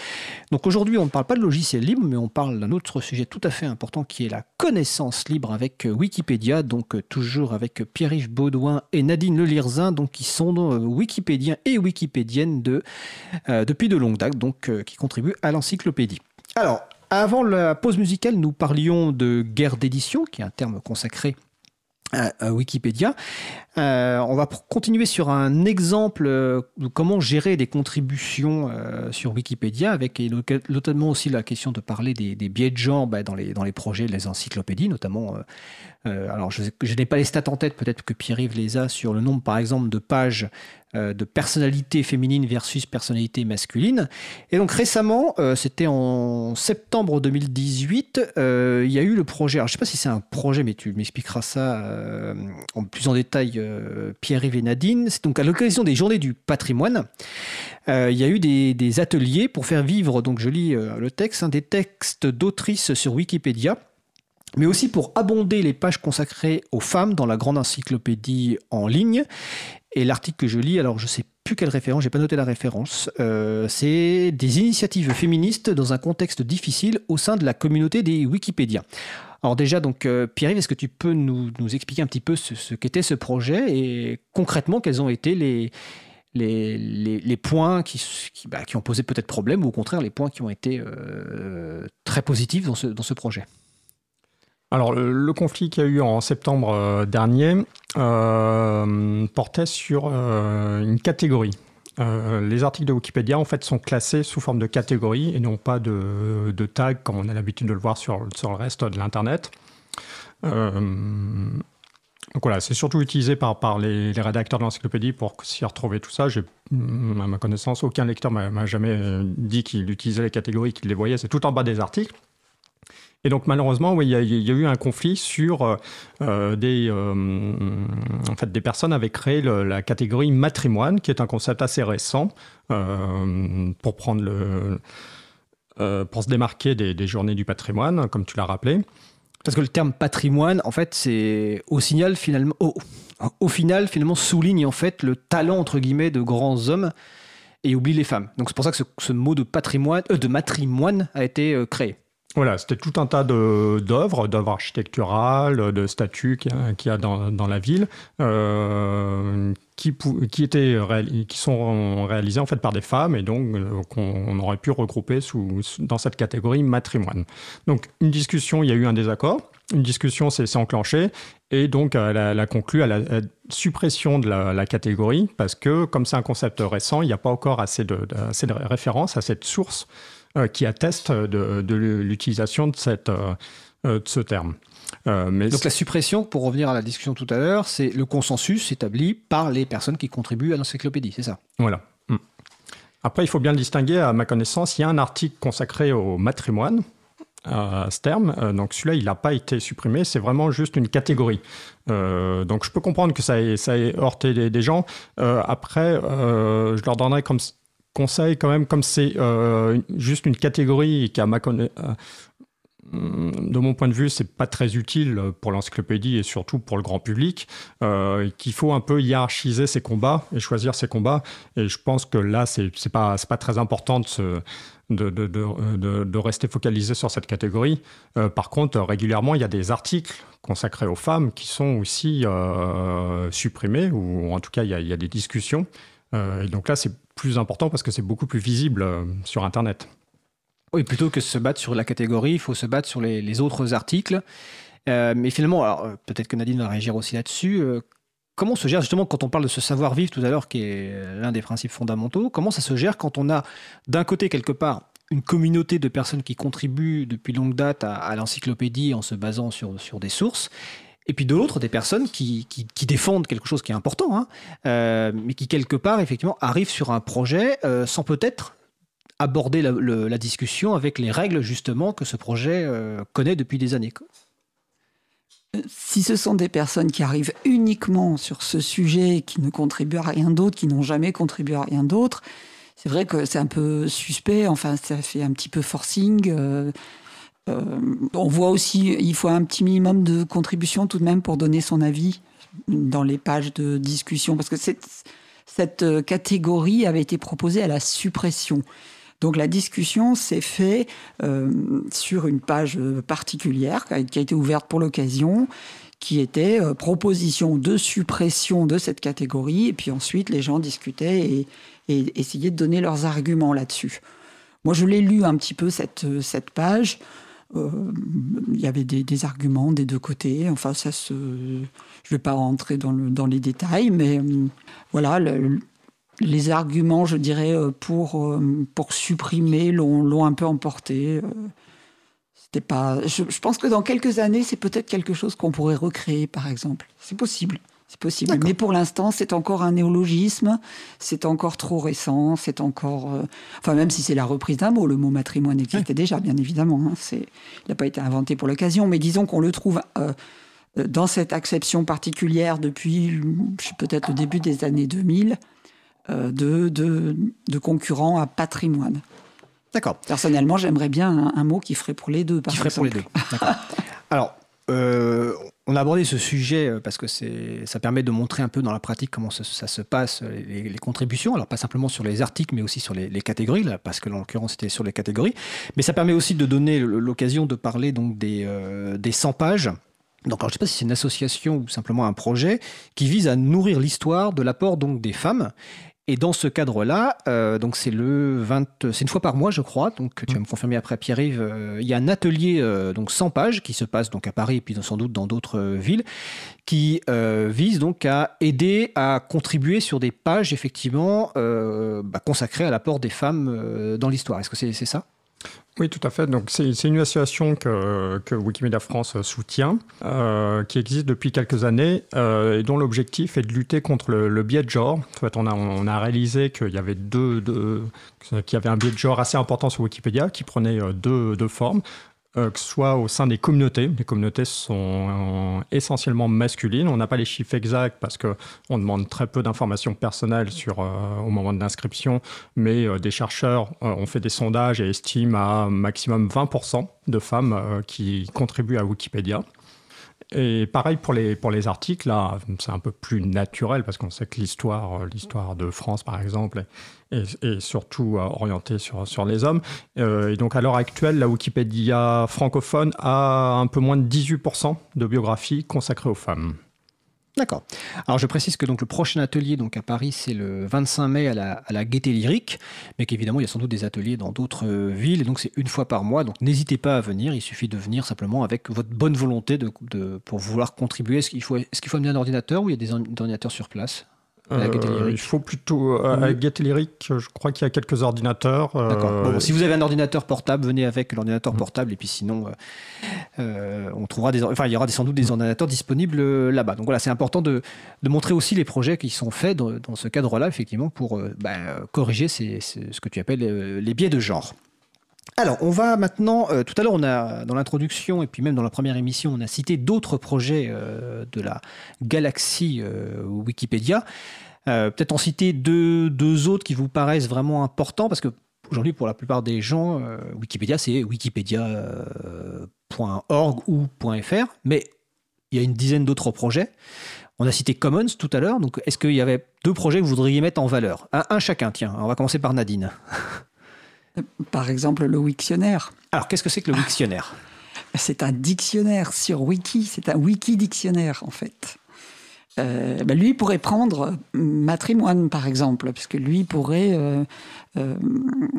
Donc aujourd'hui, on ne parle pas de logiciel libre, mais on parle d'un autre sujet tout à fait important qui est la connaissance libre avec euh, Wikipédia, donc euh, toujours avec Pierre-Yves Baudouin et Nadine Lelirzin, donc qui sont euh, wikipédiens et wikipédiennes de, depuis de longue date, donc qui contribuent à l'encyclopédie. Alors, avant la pause musicale, nous parlions de guerre d'édition, qui est un terme consacré à Wikipédia. Euh, on va continuer sur un exemple euh, de comment gérer des contributions euh, sur Wikipédia, avec notamment aussi la question de parler des, biais de genre bah, dans, les, dans les projets, les encyclopédies, notamment. Alors, je, n'ai pas les stats en tête, peut-être que Pierre-Yves les a sur le nombre, par exemple, de pages de personnalité féminine versus personnalité masculine. Et donc récemment, c'était en septembre 2018, il y a eu le projet, alors je ne sais pas si c'est un projet, mais tu m'expliqueras ça en plus en détail euh, Pierre-Yves et Nadine. C'est donc à l'occasion des Journées du patrimoine. Euh, il y a eu des, ateliers pour faire vivre, donc je lis euh, le texte, hein, des textes d'autrices sur Wikipédia mais aussi pour abonder les pages consacrées aux femmes dans la grande encyclopédie en ligne. Et l'article que je lis, alors je ne sais plus quelle référence, j'ai pas noté la référence, c'est des initiatives féministes dans un contexte difficile au sein de la communauté des Wikipédia. Alors déjà, donc euh, Pierre-Yves, est-ce que tu peux nous, expliquer un petit peu ce, qu'était ce projet et concrètement quels ont été les, points qui, bah, qui, ont posé peut-être problème ou au contraire les points qui ont été euh, très positifs dans ce projet? Alors, le, conflit qu'il y a eu en septembre euh, dernier portait sur une catégorie euh, les articles de Wikipédia en fait sont classés sous forme de catégories et non pas de, de tags comme on a l'habitude de le voir sur, sur le reste de l'internet. Euh, donc voilà, c'est surtout utilisé par, par les, rédacteurs de l'encyclopédie pour s'y retrouver tout ça. J'ai, à ma connaissance, aucun lecteur m'a jamais dit qu'il utilisait les catégories, qu'il les voyait. C'est tout en bas des articles. Et donc malheureusement, oui, il y, a eu un conflit sur euh, euh, des, euh, en fait, des personnes avaient créé la catégorie matrimoine, qui est un concept assez récent pour prendre le, pour se démarquer des, journées du patrimoine, comme tu l'as rappelé. Parce que le terme patrimoine, en fait, c'est au signal finalement, au, final finalement souligne en fait le talent entre guillemets de grands hommes et oublie les femmes. Donc c'est pour ça que ce, mot de patrimoine, de matrimoine a été créé. Voilà, c'était tout un tas d'œuvres, d'œuvres architecturales, de statues qu'il y, a dans, la ville, euh, qui, étaient qui sont réalisées en fait par des femmes et donc euh, qu'on aurait pu regrouper sous, dans cette catégorie matrimoine. Donc une discussion, il y a eu un désaccord, une discussion s'est enclenchée et donc elle a, conclu à la, suppression de la, catégorie parce que comme c'est un concept récent, il n'y a pas encore assez de, assez de références à cette source qui attestent de, l'utilisation de, cette, euh, euh, de ce terme. mais Donc la suppression, pour revenir à la discussion tout à l'heure, c'est le consensus établi par les personnes qui contribuent à l'encyclopédie, c'est ça? Voilà. Mm. Après, il faut bien le distinguer, à ma connaissance, il y a un article consacré au matrimoine, à ce terme. donc celui-là, il n'a pas été supprimé, c'est vraiment juste une catégorie. donc je peux comprendre que ça ait, ça ait heurté des, gens. après, je leur donnerai comme conseil quand même, comme c'est euh, juste une catégorie qui, euh, de mon point de vue, c'est pas très utile pour l'encyclopédie et surtout pour le grand public, euh, qu'il faut un peu hiérarchiser ses combats et choisir ses combats. Et je pense que là, c'est pas, pas très important de, de, de, de, rester focalisé sur cette catégorie. par contre, régulièrement, il y a des articles consacrés aux femmes qui sont aussi supprimés, ou en tout cas, il y a des discussions. Et donc là, c'est plus important parce que c'est beaucoup plus visible euh, sur Internet. Oui, plutôt que se battre sur la catégorie, il faut se battre sur les, autres articles. Euh, mais finalement, alors euh, peut-être que Nadine va réagir aussi là-dessus. comment se gère justement quand on parle de ce savoir-vivre tout à l'heure, qui est l'un des principes fondamentaux, comment ça se gère quand on a d'un côté quelque part une communauté de personnes qui contribuent depuis longue date à, l'encyclopédie en se basant sur, sur des sources, et puis de l'autre, des personnes qui, qui, défendent quelque chose qui est important, hein, euh, mais qui quelque part, effectivement, arrivent sur un projet euh, sans peut-être aborder la, discussion avec les règles justement que ce projet connaît depuis des années. Si ce sont des personnes qui arrivent uniquement sur ce sujet, qui ne contribuent à rien d'autre, qui n'ont jamais contribué à rien d'autre, c'est vrai que c'est un peu suspect. Enfin, ça fait un petit peu forcing. On voit aussi, il faut un petit minimum de contribution tout de même pour donner son avis dans les pages de discussion, parce que cette, euh, catégorie avait été proposée à la suppression. Donc la discussion s'est faite euh, sur une page euh, particulière qui a, été ouverte pour l'occasion, qui était proposition de suppression de cette catégorie, et puis ensuite les gens discutaient et, essayaient de donner leurs arguments là-dessus. Moi je l'ai lu un petit peu cette page. Euh, il y avait des, arguments des deux côtés. Enfin, ça. Je ne vais pas rentrer dans, le, dans les détails, mais euh, voilà, les arguments, je dirais, euh, pour, pour supprimer l'ont un peu emporté. Pas. Je, pense que dans quelques années, c'est peut-être quelque chose qu'on pourrait recréer, par exemple. C'est possible. C'est possible. Mais pour l'instant, c'est encore un néologisme, c'est encore trop récent, c'est encore. Euh, enfin, même si c'est la reprise d'un mot, le mot matrimoine existait déjà, bien évidemment. Hein, il n'a pas été inventé pour l'occasion, mais disons qu'on le trouve euh, dans cette acception particulière depuis peut-être le début des années 2000 euh, de, de, de concurrents à patrimoine. D'accord. Personnellement, j'aimerais bien un, mot qui ferait pour les deux. qui ferait pour les deux. Alors, euh, on a abordé ce sujet euh, parce que ça permet de montrer un peu dans la pratique comment ça, se passe, les, contributions. Alors, pas simplement sur les articles, mais aussi sur les, catégories, parce que en l'occurrence, c'était sur les catégories. Mais ça permet aussi de donner l'occasion de parler donc des, euh, des 100 pages. Donc, je ne sais pas si c'est une association ou simplement un projet qui vise à nourrir l'histoire de l'apport des femmes et dans ce cadre-là, euh, donc c'est le 20, c'est une fois par mois, je crois. Donc tu vas me confirmer après, Pierre-Yves. Euh, il y a un atelier euh, donc 100 pages qui se passe donc à Paris et puis sans doute dans d'autres villes, qui vise donc à aider à contribuer sur des pages effectivement bah, consacrées à l'apport des femmes dans l'histoire. Est-ce que c'est ça? Oui, tout à fait. Donc, c'est une association que, Wikimedia France soutient, euh, qui existe depuis quelques années euh, et dont l'objectif est de lutter contre le, biais de genre. En fait, on a, on a réalisé qu'il y avait deux, qu'il y avait un biais de genre assez important sur Wikipédia qui prenait euh, deux, deux formes. Euh, que ce soit au sein des communautés. Les communautés sont euh, essentiellement masculines. On n'a pas les chiffres exacts parce qu'on demande très peu d'informations personnelles sur, euh, au moment de l'inscription, mais des chercheurs ont fait des sondages et estiment à maximum 20% de femmes qui contribuent à Wikipédia. Et pareil pour les, pour les articles, là, c'est un peu plus naturel parce qu'on sait que l'histoire, l'histoire de France, par exemple, et, surtout euh, orienté sur, sur les hommes. Euh, et donc à l'heure actuelle, la Wikipédia francophone a un peu moins de 18% de biographies consacrées aux femmes. D'accord. Alors je précise que donc le prochain atelier donc à Paris c'est le 25 mai à la, à la Gaieté Lyrique, mais qu'évidemment il y a sans doute des ateliers dans d'autres euh, villes et donc c'est une fois par mois. Donc n'hésitez pas à venir, il suffit de venir simplement avec votre bonne volonté de, de pour vouloir contribuer. Est-ce qu'il faut, est-ce qu'il faut amener un ordinateur ou il y a des ordinateurs sur place? Euh, il faut plutôt à euh, je crois qu'il y a quelques ordinateurs. Euh, si vous avez un ordinateur portable, venez avec l'ordinateur mm. portable et puis sinon, on trouvera des, enfin, il y aura sans doute des ordinateurs disponibles là-bas. Donc voilà, c'est important de, montrer aussi les projets qui sont faits dans, ce cadre-là, effectivement, pour bah, corriger ce que tu appelles les biais de genre. Alors, on va maintenant. Euh, tout à l'heure, on a dans l'introduction et puis même dans la première émission, on a cité d'autres projets euh, de la galaxie euh, Wikipédia. Peut-être en citer deux, autres qui vous paraissent vraiment importants parce que aujourd'hui, pour la plupart des gens, Wikipédia c'est wikipedia.org ou .fr, mais il y a une dizaine d'autres projets. On a cité Commons tout à l'heure, donc est-ce qu'il y avait deux projets que vous voudriez mettre en valeur? Un chacun, tiens. On va commencer par Nadine. Par exemple, le Wiktionnaire. Alors, qu'est-ce que c'est que le Wiktionnaire? C'est un dictionnaire sur Wiki, c'est un Wiki-dictionnaire en fait. Euh, ben, lui pourrait prendre matrimoine par exemple, puisque lui pourrait euh, euh,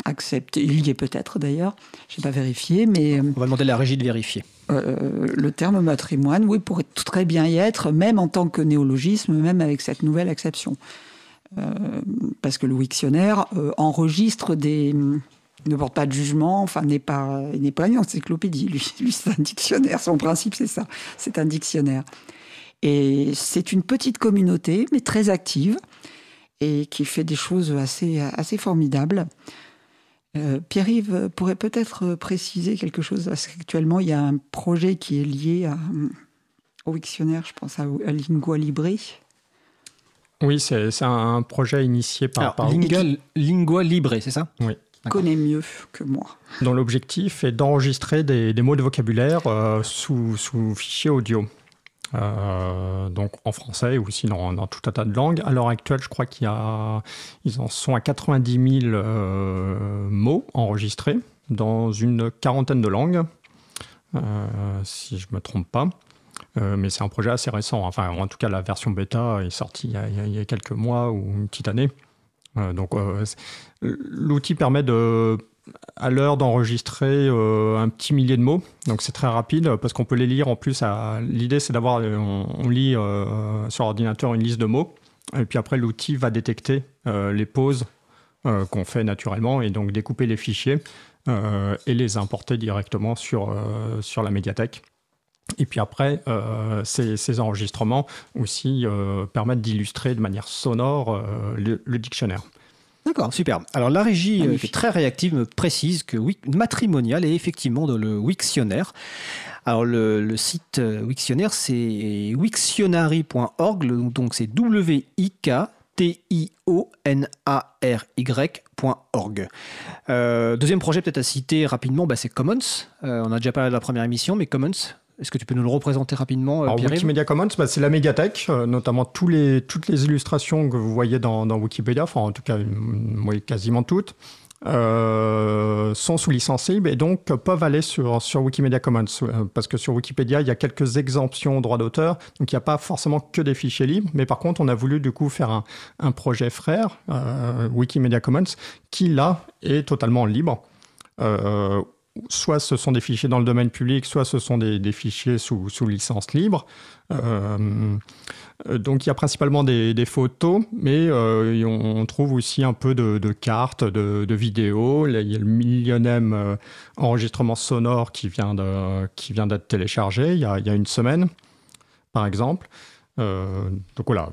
accepter, il y est peut-être d'ailleurs, je n'ai pas vérifié, mais... On va demander à la régie de vérifier. le terme matrimoine, oui, pourrait très bien y être, même en tant que néologisme, même avec cette nouvelle acception. parce que le Wiktionnaire enregistre des, ne porte pas de jugement, enfin n'est pas, n'est pas une encyclopédie. Lui, lui c'est un dictionnaire. Son principe, c'est ça. C'est un dictionnaire. Et c'est une petite communauté, mais très active, et qui fait des choses assez, assez formidables. Pierre-Yves pourrait peut-être préciser quelque chose, parce qu'actuellement, il y a un projet qui est lié au Wiktionnaire, je pense à, à Lingua Libre. Oui, c'est un projet initié par... par... Lingua Libre, c'est ça? Oui connaît mieux que moi. Dont l'objectif est d'enregistrer des, mots de vocabulaire euh, sous, sous fichier audio. Euh, donc en français ou aussi dans, tout un tas de langues. À l'heure actuelle, je crois qu'il y a, ils en sont à 90 000 euh, mots enregistrés dans une quarantaine de langues, si je ne me trompe pas. mais c'est un projet assez récent. Enfin, en tout cas, la version bêta est sortie il y a quelques mois ou une petite année. Euh, euh, l'outil permet à l'heure d'enregistrer euh, un petit millier de mots. Donc c'est très rapide parce qu'on peut les lire en plus. L'idée c'est d'avoir, on, lit sur ordinateur une liste de mots et puis après l'outil va détecter les pauses qu'on fait naturellement et donc découper les fichiers et les importer directement sur la médiathèque. Et puis après, euh, ces, enregistrements aussi euh, permettent d'illustrer de manière sonore euh, le, dictionnaire. D'accord, super. Alors la régie, qui est très réactive, me précise que Matrimonial est effectivement dans le Wiktionnaire. Alors le, site Wiktionnaire, c'est wiktionary.org, donc c'est W-I-K-T-I-O-N-A-R-Y.org. deuxième projet peut-être à citer rapidement, bah, c'est Commons. on a déjà parlé de la première émission, mais Commons, est-ce que tu peux nous le représenter rapidement euh, Alors, Wikimedia Commons, bah, c'est la médiathèque, euh, notamment tous les, toutes les illustrations que vous voyez dans, Wikipédia, enfin en tout cas quasiment toutes, euh, sont sous licence libre et donc peuvent aller sur, sur Wikimedia Commons. Parce que sur Wikipédia, il y a quelques exemptions au droit d'auteur, donc il n'y a pas forcément que des fichiers libres. Mais par contre, on a voulu du coup faire un, un projet frère, Wikimedia Commons, qui là est totalement libre soit ce sont des fichiers dans le domaine public, soit ce sont des, fichiers sous, licence libre. Euh, donc il y a principalement des, photos, mais euh, on, trouve aussi un peu de, cartes, de, vidéos. il y a le millionième euh, enregistrement sonore qui vient d'être téléchargé il y, a, il y, a, une semaine, par exemple. Donc voilà,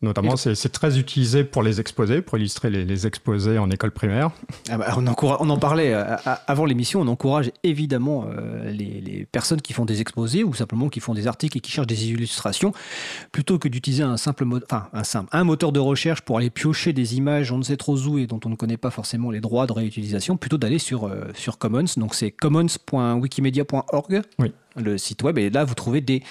Notamment, c'est très utilisé pour les exposés, pour illustrer les, exposés en école primaire. Ah bah, on, on, en parlait euh, avant l'émission, on encourage évidemment euh, les, personnes qui font des exposés ou simplement qui font des articles et qui cherchent des illustrations, plutôt que d'utiliser un simple, enfin, un simple, un moteur de recherche pour aller piocher des images on ne sait trop où et dont on ne connaît pas forcément les droits de réutilisation, plutôt d'aller sur, euh, sur Commons. Donc c'est commons.wikimedia.org, oui. le site web, et là vous trouvez des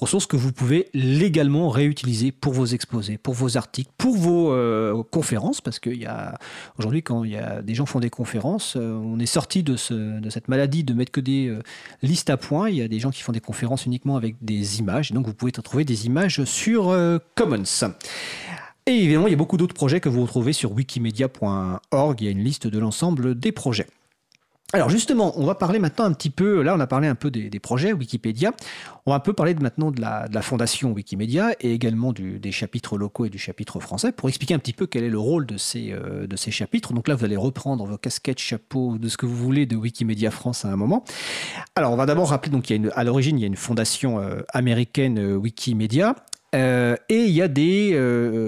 ressources que vous pouvez légalement réutiliser pour vos exposés, pour vos articles, pour vos euh, conférences, parce qu'il y a aujourd'hui quand il y a des gens font des conférences, euh, on est sorti de, ce, de, cette maladie de mettre que des euh, listes à points. Il y a des gens qui font des conférences uniquement avec des images, donc vous pouvez trouver des images sur Commons. Et évidemment, il y a beaucoup d'autres projets que vous retrouvez sur wikimedia.org. Il y a une liste de l'ensemble des projets. Alors justement, on va parler maintenant un petit peu, là on a parlé un peu des, projets Wikipédia, on va un peu parler de, maintenant de la, fondation Wikimedia et également des chapitres locaux et du chapitre français pour expliquer un petit peu quel est le rôle de ces, euh, chapitres. Donc là vous allez reprendre vos casquettes, chapeaux, de ce que vous voulez de Wikimedia France à un moment. Alors on va d'abord rappeler, donc y a à l'origine il y a une fondation euh, américaine euh, Wikimedia et il y a des...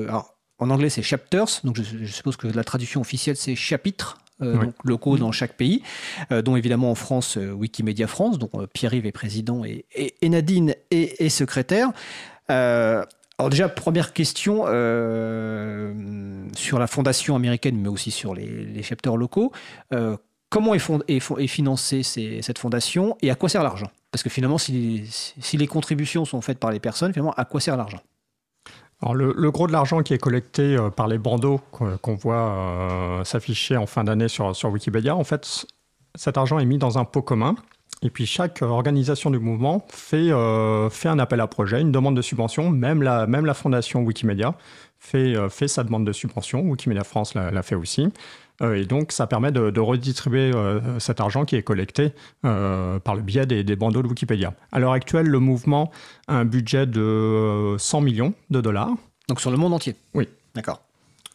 alors, en anglais c'est chapters, donc je, je suppose que la traduction officielle c'est chapitres euh, locaux dans chaque pays, euh, dont évidemment en France euh, Wikimedia France, dont Pierre-Yves est président et, Nadine est, secrétaire. alors déjà, première question sur la fondation américaine, mais aussi sur les, chapters locaux. comment est, est, financée cette fondation et à quoi sert l'argent? Parce que finalement, si si les contributions sont faites par les personnes, finalement, à quoi sert l'argent? Le, gros de l'argent qui est collecté euh, par les bandeaux qu'on voit euh, s'afficher en fin d'année sur, sur Wikipédia, en fait, cet argent est mis dans un pot commun. Et puis chaque organisation du mouvement fait, euh, fait un appel à projet, une demande de subvention. Même la, même la fondation Wikimedia fait, fait sa demande de subvention. Wikimedia France l'a fait aussi. Euh, et donc, ça permet de, redistribuer euh, cet argent qui est collecté euh, par le biais des, bandeaux de Wikipédia. À l'heure actuelle, le mouvement a un budget de 100 millions de dollars. Donc sur le monde entier? Oui. D'accord.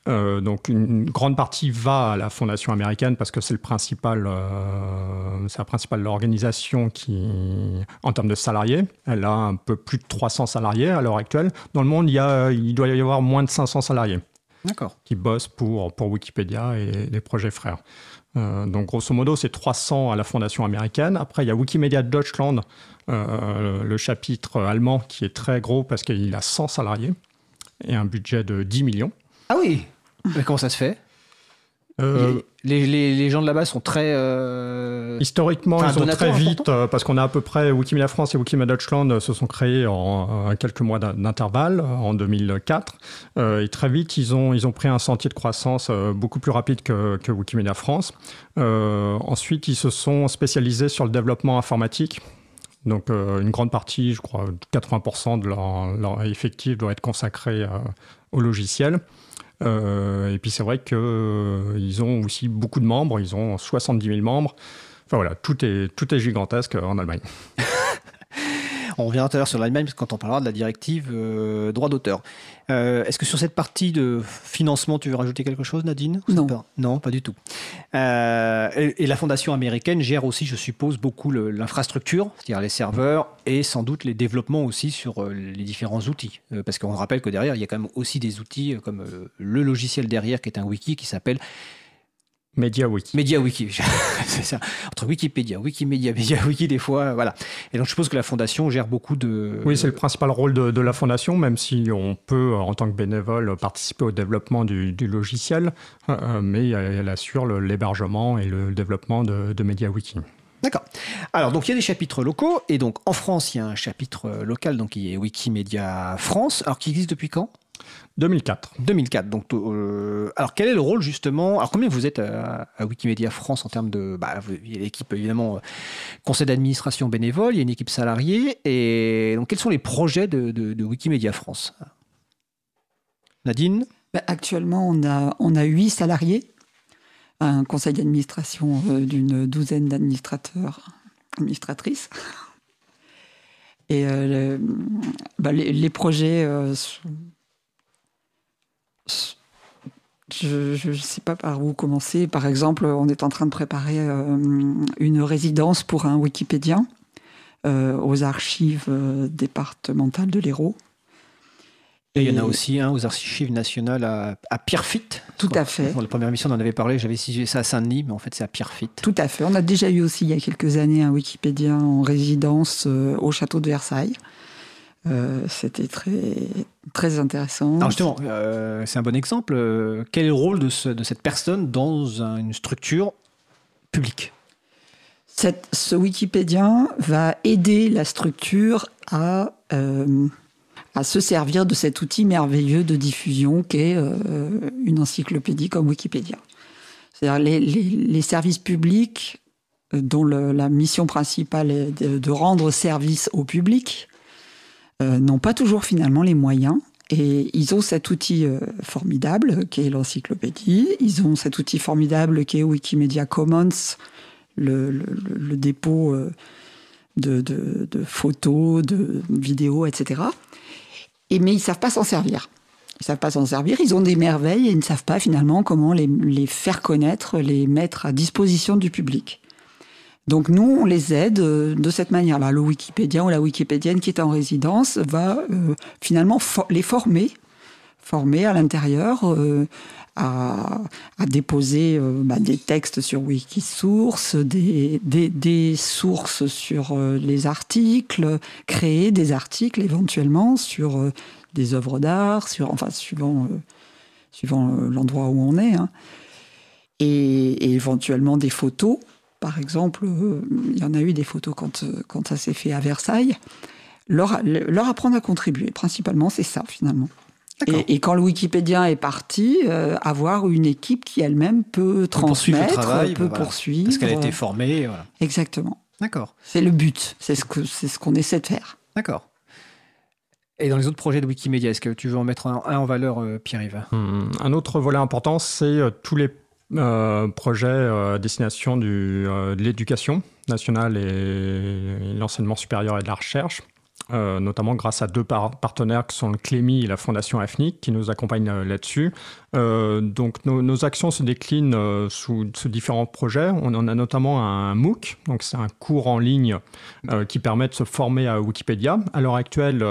donc une grande partie va à la fondation américaine parce que c'est le principal, c'est la principale organisation qui, en termes de salariés, elle a un peu plus de 300 salariés à l'heure actuelle. Dans le monde, il, y a, il doit y avoir moins de 500 salariés. Qui bossent pour, pour Wikipédia et les projets frères. Euh, donc grosso modo, c'est 300 à la fondation américaine. Après, il y a Wikimedia Deutschland, euh, le chapitre allemand, qui est très gros parce qu'il a 100 salariés et un budget de 10 millions. Ah oui Mais comment ça se fait? Euh, les, les- les gens de là-bas sont très. euh, Historiquement, Enfin, ils ont donateur très vite, important euh, parce qu'on a à peu près Wikimedia France et Wikimedia Deutschland se sont créés en quelques mois d'in- d'intervalle, en 2004. Euh, et très vite, ils ont, ils ont pris un sentier de croissance beaucoup plus rapide que, que Wikimedia France. Ensuite, ils se sont spécialisés sur le développement informatique. Donc, euh, une grande partie, je crois, 80% de leur, leur effectif doit être consacré euh, au logiciel. Euh, et puis c'est vrai qu'ils ont aussi beaucoup de membres, ils ont 70 000 membres. Enfin voilà, tout est, tout est gigantesque en Allemagne. On reviendra tout à l'heure sur l'Allemagne quand on parlera de la directive euh, droit d'auteur. Euh, Est-ce que sur cette partie de financement, tu veux rajouter quelque chose, Nadine Non. pas- Non, pas du tout. Euh, et, et la fondation américaine gère aussi, je suppose, beaucoup l'infrastructure, c'est-à-dire les serveurs et sans doute les développements aussi sur les différents outils. Parce qu'on rappelle que derrière, il y a quand même aussi des outils comme le logiciel derrière qui est un wiki qui s'appelle MediaWiki. MediaWiki, c'est ça. Entre Wikipédia, Wikimedia, MediaWiki, des fois, voilà. Et donc, je suppose que la fondation gère beaucoup de. Oui, c'est le principal rôle de, de la fondation, même si on peut, en tant que bénévole, participer au développement du, du logiciel, euh, mais elle assure l'hébergement et le développement de, de MediaWiki. D'accord. Alors, donc, il y a des chapitres locaux. Et donc, en France, il y a un chapitre euh, local, donc, qui est Wikimedia France. Alors, qui existe depuis quand? 2004. 2004. Donc, euh, alors, quel est le rôle, justement Alors, combien vous êtes à, à Wikimedia France en termes de. Bah, vous- il y a l'équipe, évidemment, euh, conseil d'administration bénévole, il y a une équipe salariée. Et donc, quels sont les projets de, de- de Wikimedia France? Nadine? Bah, actuellement, on a, on a huit salariés, un conseil d'administration euh, d'une douzaine d'administrateurs, administratrices. Et euh, le- bah, les, les projets, euh, sont- je ne sais pas par où commencer. Par exemple, on est en train de préparer euh, une résidence pour un Wikipédien euh, aux archives euh, départementales de l'Hérault. Et il y en a aussi un aux archives nationales à, à Pierrefitte. Tout à fait. Dans la première émission, on en avait parlé, j'avais situé ça à Saint-Denis, mais en fait, c'est à Pierrefitte. Tout à fait. On a déjà eu aussi il y a quelques années un Wikipédien en résidence au château de Versailles. Euh, C'était très, très intéressant. Alors justement, euh, c'est un bon exemple. Euh, quel est le rôle de, ce- de cette personne dans un- une structure publique? Cette- ce Wikipédien va aider la structure à, euh, à se servir de cet outil merveilleux de diffusion qu'est une encyclopédie comme Wikipédia. C'est-à-dire les, les- les services publics dont le- la mission principale est de, de rendre service au public euh, n'ont pas toujours finalement les moyens. Et ils ont cet outil euh, formidable qui est l'encyclopédie. Ils ont cet outil formidable qui est Wikimedia Commons, le, dépôt euh, de, photos, de vidéos, etc. Et, mais ils ne savent pas s'en servir. Ils ne savent pas s'en servir, ils ont des merveilles et ils ne savent pas finalement comment les faire connaître, les mettre à disposition du public. Donc nous, on les aide euh, de cette manière-là. Le Wikipédien ou la Wikipédienne qui est en résidence va euh, finalement les former, former à l'intérieur euh, à, déposer bah, des textes sur Wikisource, des, sources sur les articles, créer des articles éventuellement sur des œuvres d'art, enfin suivant l'endroit où on est, hein. et éventuellement des photos. Par exemple, euh, il y en a eu des photos quand, euh, quand ça s'est fait à Versailles. Leur, leur apprendre à contribuer, principalement, c'est ça finalement. Et, et quand le Wikipédien est parti, euh, avoir une équipe qui elle-même peut poursuivre transmettre, travail, peut voilà. poursuivre. Parce qu'elle a été formée. Voilà. Exactement. D'accord. C'est le but. C'est ce que c'est ce qu'on essaie de faire. D'accord. Et dans les autres projets de Wikimedia, est-ce que tu veux en mettre un, un en valeur, euh, Pierre-Yves? Hum, Un autre volet important, c'est euh, tous les euh, projets euh, destination du, euh, de l'éducation nationale et, et l'enseignement supérieur et de la recherche. notamment grâce à deux partenaires qui sont le Clémy et la Fondation AFNIC qui nous accompagnent là-dessus. Donc nos, actions se déclinent sous, différents projets. On en a notamment un MOOC, donc c'est un cours en ligne qui permet de se former à Wikipédia. À l'heure actuelle,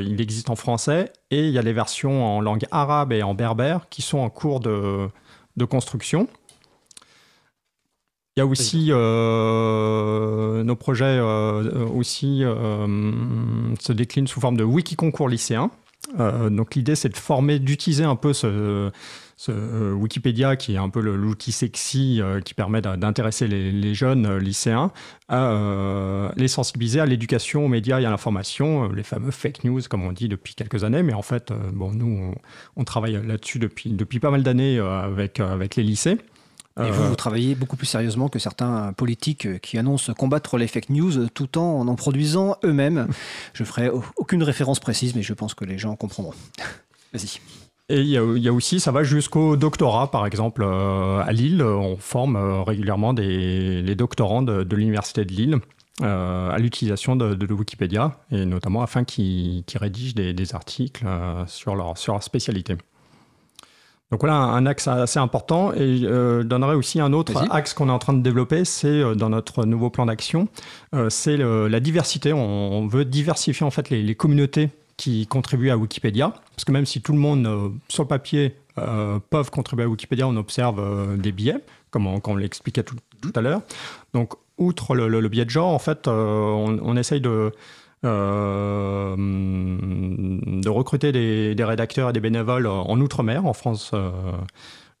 il existe en français et il y a les versions en langue arabe et en berbère qui sont en cours de, de construction. Il y a aussi euh, nos projets euh, aussi euh, se déclinent sous forme de wiki concours lycéen. donc l'idée c'est de former, d'utiliser un peu ce, Wikipédia qui est un peu l'outil sexy qui permet d'intéresser les, jeunes lycéens à les sensibiliser à l'éducation, aux médias et à l'information, les fameux fake news comme on dit depuis quelques années. Mais en fait, bon, nous on, on travaille là-dessus depuis, depuis pas mal d'années avec, avec les lycées. Et vous, euh, vous travaillez beaucoup plus sérieusement que certains politiques qui annoncent combattre les fake news tout en en produisant eux-mêmes. Je ferai aucune référence précise, mais je pense que les gens comprendront. Vas-y. Et il y, a, aussi, ça va jusqu'au doctorat, par exemple, euh, à Lille, on forme euh, régulièrement des, les doctorants de, l'Université de Lille à l'utilisation de, Wikipédia, et notamment afin qu'ils rédigent des, articles sur, leur, sur leur spécialité. Donc voilà un axe assez important et euh, donnerait aussi un autre axe qu'on est en train de développer, c'est euh, dans notre nouveau plan d'action, euh, c'est la diversité. On, veut diversifier en fait les, communautés qui contribuent à Wikipédia, parce que même si tout le monde sur le papier peuvent contribuer à Wikipédia, on observe des biais, comme on, l'expliquait tout, à l'heure. Donc outre le, biais de genre, en fait, on, on essaye de euh, recruter des, rédacteurs et des bénévoles en Outre-mer, en France euh,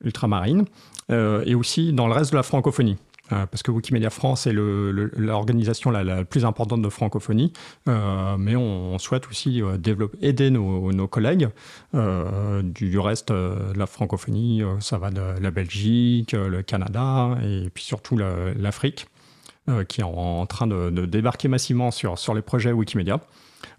ultramarine, euh, et aussi dans le reste de la francophonie. Parce que Wikimedia France est l'organisation la, plus importante de francophonie, mais on, souhaite aussi développer, aider nos, collègues du, reste de la francophonie. ça va de la Belgique, le Canada et puis surtout l'Afrique. Euh, qui est en, train de, débarquer massivement sur les projets Wikimedia.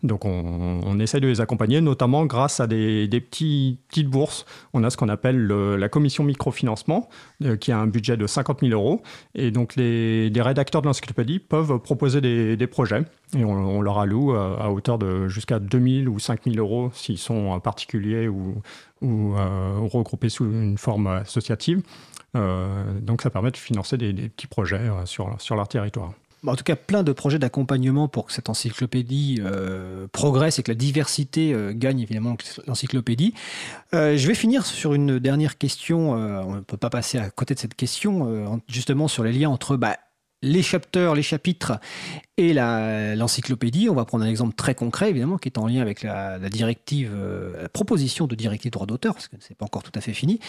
Donc on, on, essaie de les accompagner, notamment grâce à des, petites bourses. On a ce qu'on appelle la commission microfinancement, euh, qui a un budget de 50 000 euros. Et donc les, rédacteurs de l'encyclopédie peuvent proposer des, projets. Et on, leur alloue à, à hauteur de jusqu'à 2 000 ou 5 000 euros s'ils sont particuliers ou, ou euh, regroupés sous une forme associative. Euh, donc ça permet de financer des, petits projets euh, sur leur territoire. En tout cas, plein de projets d'accompagnement pour que cette encyclopédie euh, progresse et que la diversité gagne évidemment l'encyclopédie. je vais finir sur une dernière question. on ne peut pas passer à côté de cette question, justement sur les liens entre bah, les les chapitres et l'encyclopédie. On va prendre un exemple très concret, évidemment, qui est en lien avec la, directive, euh, la proposition de directive droit d'auteur, parce que ce n'est pas encore tout à fait fini.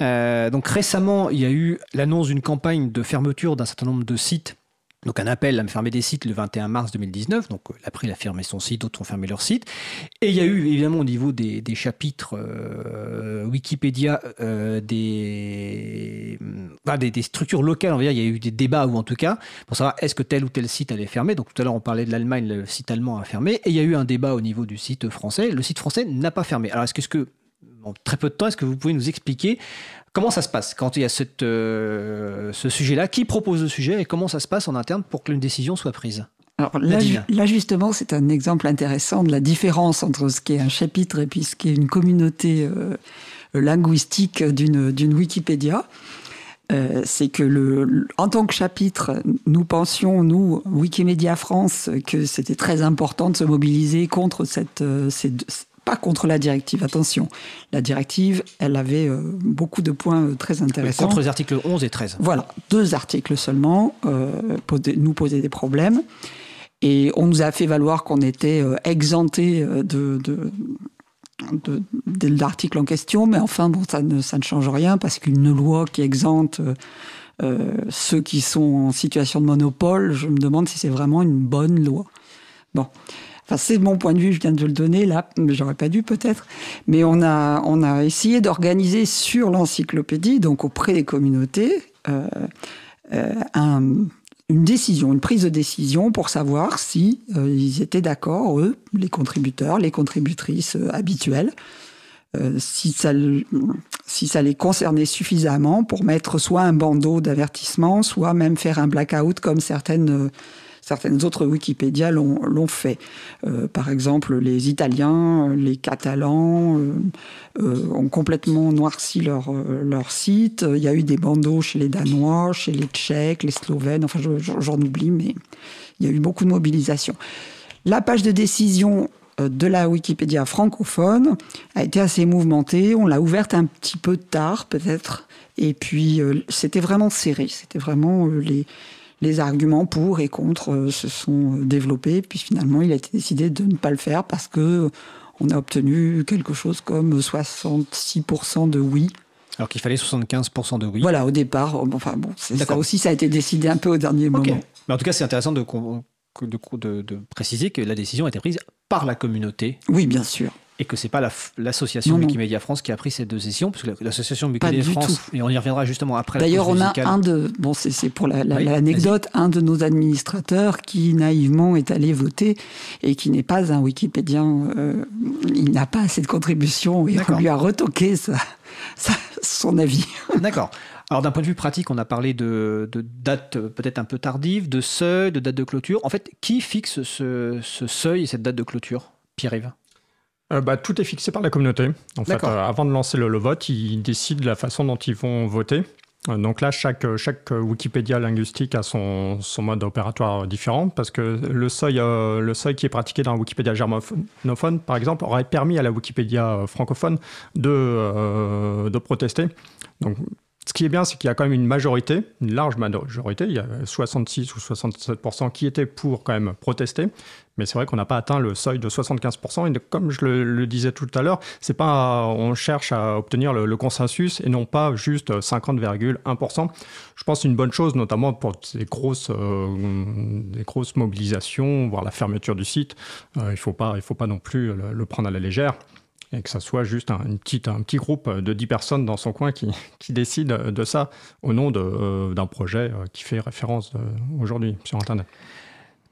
Euh, donc récemment, il y a eu l'annonce d'une campagne de fermeture d'un certain nombre de sites donc un appel à fermer des sites le 21 mars 2019. Donc euh, l'April a fermé son site, d'autres ont fermé leur site. Et il y a eu évidemment au niveau des, chapitres euh, Wikipédia euh, des, des, structures locales, on va dire, il y a eu des débats ou en tout cas pour savoir est-ce que tel ou tel site allait fermer. Donc tout à l'heure on parlait de l'Allemagne, le site allemand a fermé. Et il y a eu un débat au niveau du site français. Le site français n'a pas fermé. Alors est-ce que, en très peu de temps, est-ce que vous pouvez nous expliquer Comment ça se passe quand il y a cette, euh, ce sujet-là? Qui propose le sujet et comment ça se passe en interne pour qu'une décision soit prise? Alors là, justement, c'est un exemple intéressant de la différence entre ce qu'est un chapitre et puis ce qu'est une communauté euh, linguistique d'une Wikipédia. Euh, c'est que le, en tant que chapitre, nous pensions, nous, Wikimedia France, que c'était très important de se mobiliser contre cette, ces, pas contre la directive, attention. La directive, elle avait euh, beaucoup de points euh, très intéressants. contre les articles 11 et 13. Voilà, deux articles seulement euh, nous posaient des problèmes. Et on nous a fait valoir qu'on était exempté de, de, de, l'article en question, mais enfin, bon, ça ne, ça ne change rien parce qu'une loi qui exempte ceux qui sont en situation de monopole, je me demande si c'est vraiment une bonne loi. Bon. Enfin, c'est mon point de vue, je viens de le donner là, mais j'aurais pas dû peut-être. Mais on a, on a essayé d'organiser sur l'encyclopédie, donc auprès des communautés, euh, euh, une décision, une prise de décision pour savoir si euh, ils étaient d'accord, eux, les contributeurs, les contributrices habituelles, si, ça, si ça les concernait suffisamment pour mettre soit un bandeau d'avertissement, soit même faire un blackout comme certaines certaines autres Wikipédia l'ont fait. Euh, par exemple, les Italiens, les Catalans ont complètement noirci leur, leur site. Il y a eu des bandeaux chez les Danois, chez les Tchèques, les Slovènes, enfin j'en oublie, mais il y a eu beaucoup de mobilisation. La page de décision euh, de la Wikipédia francophone a été assez mouvementée. On l'a ouverte un petit peu tard, peut-être. Et puis, euh, c'était vraiment serré. C'était vraiment euh, les, les arguments pour et contre se sont développés. Puis finalement, il a été décidé de ne pas le faire parce que on a obtenu quelque chose comme 66% de oui. Alors qu'il fallait 75% de oui. Voilà, au départ. Enfin bon, ça aussi, ça a été décidé un peu au dernier moment. Mais en tout cas, c'est intéressant de, de, de, préciser que la décision a été prise par la communauté. Oui, bien sûr. Et que c'est pas l'association Wikimedia France qui a pris ces deux décisions, parce que l'association Wikimedia France, et on y reviendra justement après. D'ailleurs, on a un de, bon, c'est pour l'anecdote, un de nos administrateurs qui naïvement est allé voter et qui n'est pas un Wikipédien. Euh, il n'a pas assez de contributions et on lui a retoqué son avis. D'accord. Alors d'un point de vue pratique, on a parlé de, de date peut-être un peu tardive, de seuil, de date de clôture. En fait, qui fixe ce, seuil et cette date de clôture Pierre-Yves? Euh, bah, tout est fixé par la communauté. En fait, euh, avant de lancer le, vote, ils décident la façon dont ils vont voter. Euh, donc là, chaque, chaque Wikipédia linguistique a son, son mode opératoire différent parce que le seuil, le seuil qui est pratiqué dans la Wikipédia germanophone, par exemple, aurait permis à la Wikipédia francophone de, de protester. Donc ce qui est bien, c'est qu'il y a quand même une majorité, une large majorité, il y a 66 ou 67% qui étaient pour quand même protester, mais c'est vrai qu'on n'a pas atteint le seuil de 75%, et comme je le, disais tout à l'heure, on cherche à obtenir le, consensus et non pas juste 50,1%. Je pense une bonne chose, notamment pour des grosses, euh, grosses mobilisations, voire la fermeture du site. Euh, il ne faut, pas, faut pas non plus le prendre à la légère et que ça soit juste un, une petite, un petit groupe de 10 personnes dans son coin qui, qui décide de ça au nom euh, d'un projet euh, qui fait référence euh, aujourd'hui sur Internet.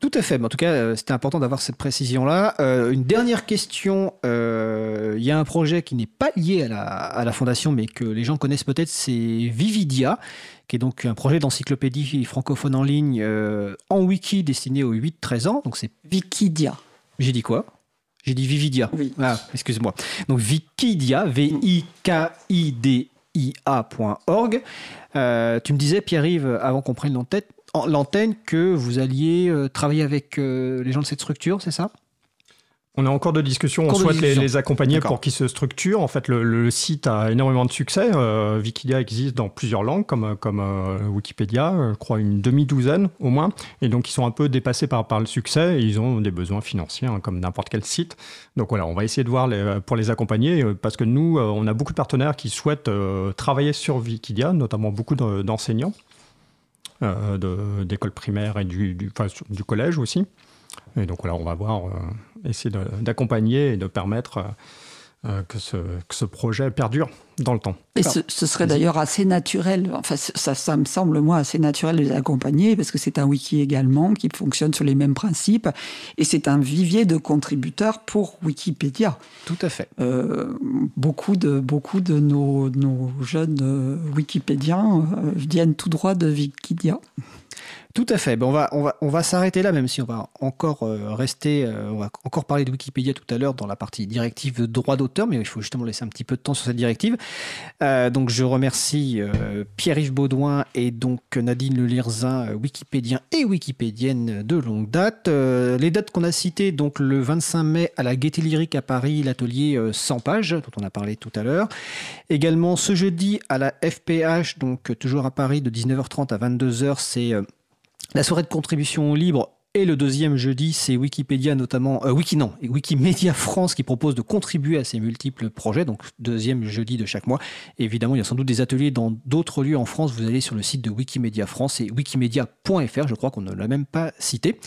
Tout à fait. Mais en tout cas, c'était important d'avoir cette précision-là. une dernière question. Il y a un projet qui n'est pas lié à la, à la, fondation, mais que les gens connaissent peut-être, c'est Vividia, qui est donc un projet d'encyclopédie francophone en ligne en wiki destiné aux 8-13 ans. Donc c'est Wikidia. J'ai dit quoi? J'ai dit Vividia. Oui. Ah, excuse-moi. Donc Wikidia, V-I-K-I-D-I-A.org. Euh, tu me disais, Pierre-Yves, avant qu'on prenne l'antenne, que vous alliez euh, travailler avec euh, les gens de cette structure, c'est ça? On est en cours de discussion, on souhaite les, accompagner pour qu'ils se structurent. En fait, le, site a énormément de succès. Euh, Wikidia existe dans plusieurs langues, comme, comme euh, Wikipédia, euh, je crois une demi-douzaine au moins. Et donc, ils sont un peu dépassés par, par le succès et ils ont des besoins financiers, hein, comme n'importe quel site. Donc voilà, on va essayer de voir les, pour les accompagner, parce que nous, on a beaucoup de partenaires qui souhaitent travailler sur Wikidia, notamment beaucoup d'enseignants d'école primaire et du, du, du collège aussi. Et donc voilà, on va voir, euh, essayer d'accompagner et de permettre euh, euh, que, ce, que, ce, projet perdure dans le temps. Et ce, serait d'ailleurs assez naturel, enfin ça, ça, me semble moi assez naturel de les accompagner parce que c'est un wiki également qui fonctionne sur les mêmes principes et c'est un vivier de contributeurs pour Wikipédia. Tout à fait. beaucoup de, beaucoup de nos, nos jeunes Wikipédiens viennent tout droit de Wikidia. Tout à fait. Ben on va, on va, on va s'arrêter là, même si on va encore euh, rester, euh, on va encore parler de Wikipédia tout à l'heure dans la partie directive de droit d'auteur, mais il faut justement laisser un petit peu de temps sur cette directive. Euh, donc je remercie Pierre-Yves Baudouin et donc Nadine Lelirzin, wikipédien et wikipédienne de longue date. les dates qu'on a citées, donc le 25 mai à la Gaîté Lyrique à Paris, l'atelier 100 pages, dont on a parlé tout à l'heure. Également ce jeudi à la FPH, donc toujours à Paris de 19h30 à 22h, c'est la soirée de contribution libre et le deuxième jeudi, c'est Wikipédia notamment, euh, Wiki non, Wikimedia France qui propose de contribuer à ces multiples projets, donc deuxième jeudi de chaque mois. évidemment, il y a sans doute des ateliers dans d'autres lieux en France. Vous allez sur le site de Wikimedia France et wikimedia.fr, je crois qu'on ne l'a même pas cité.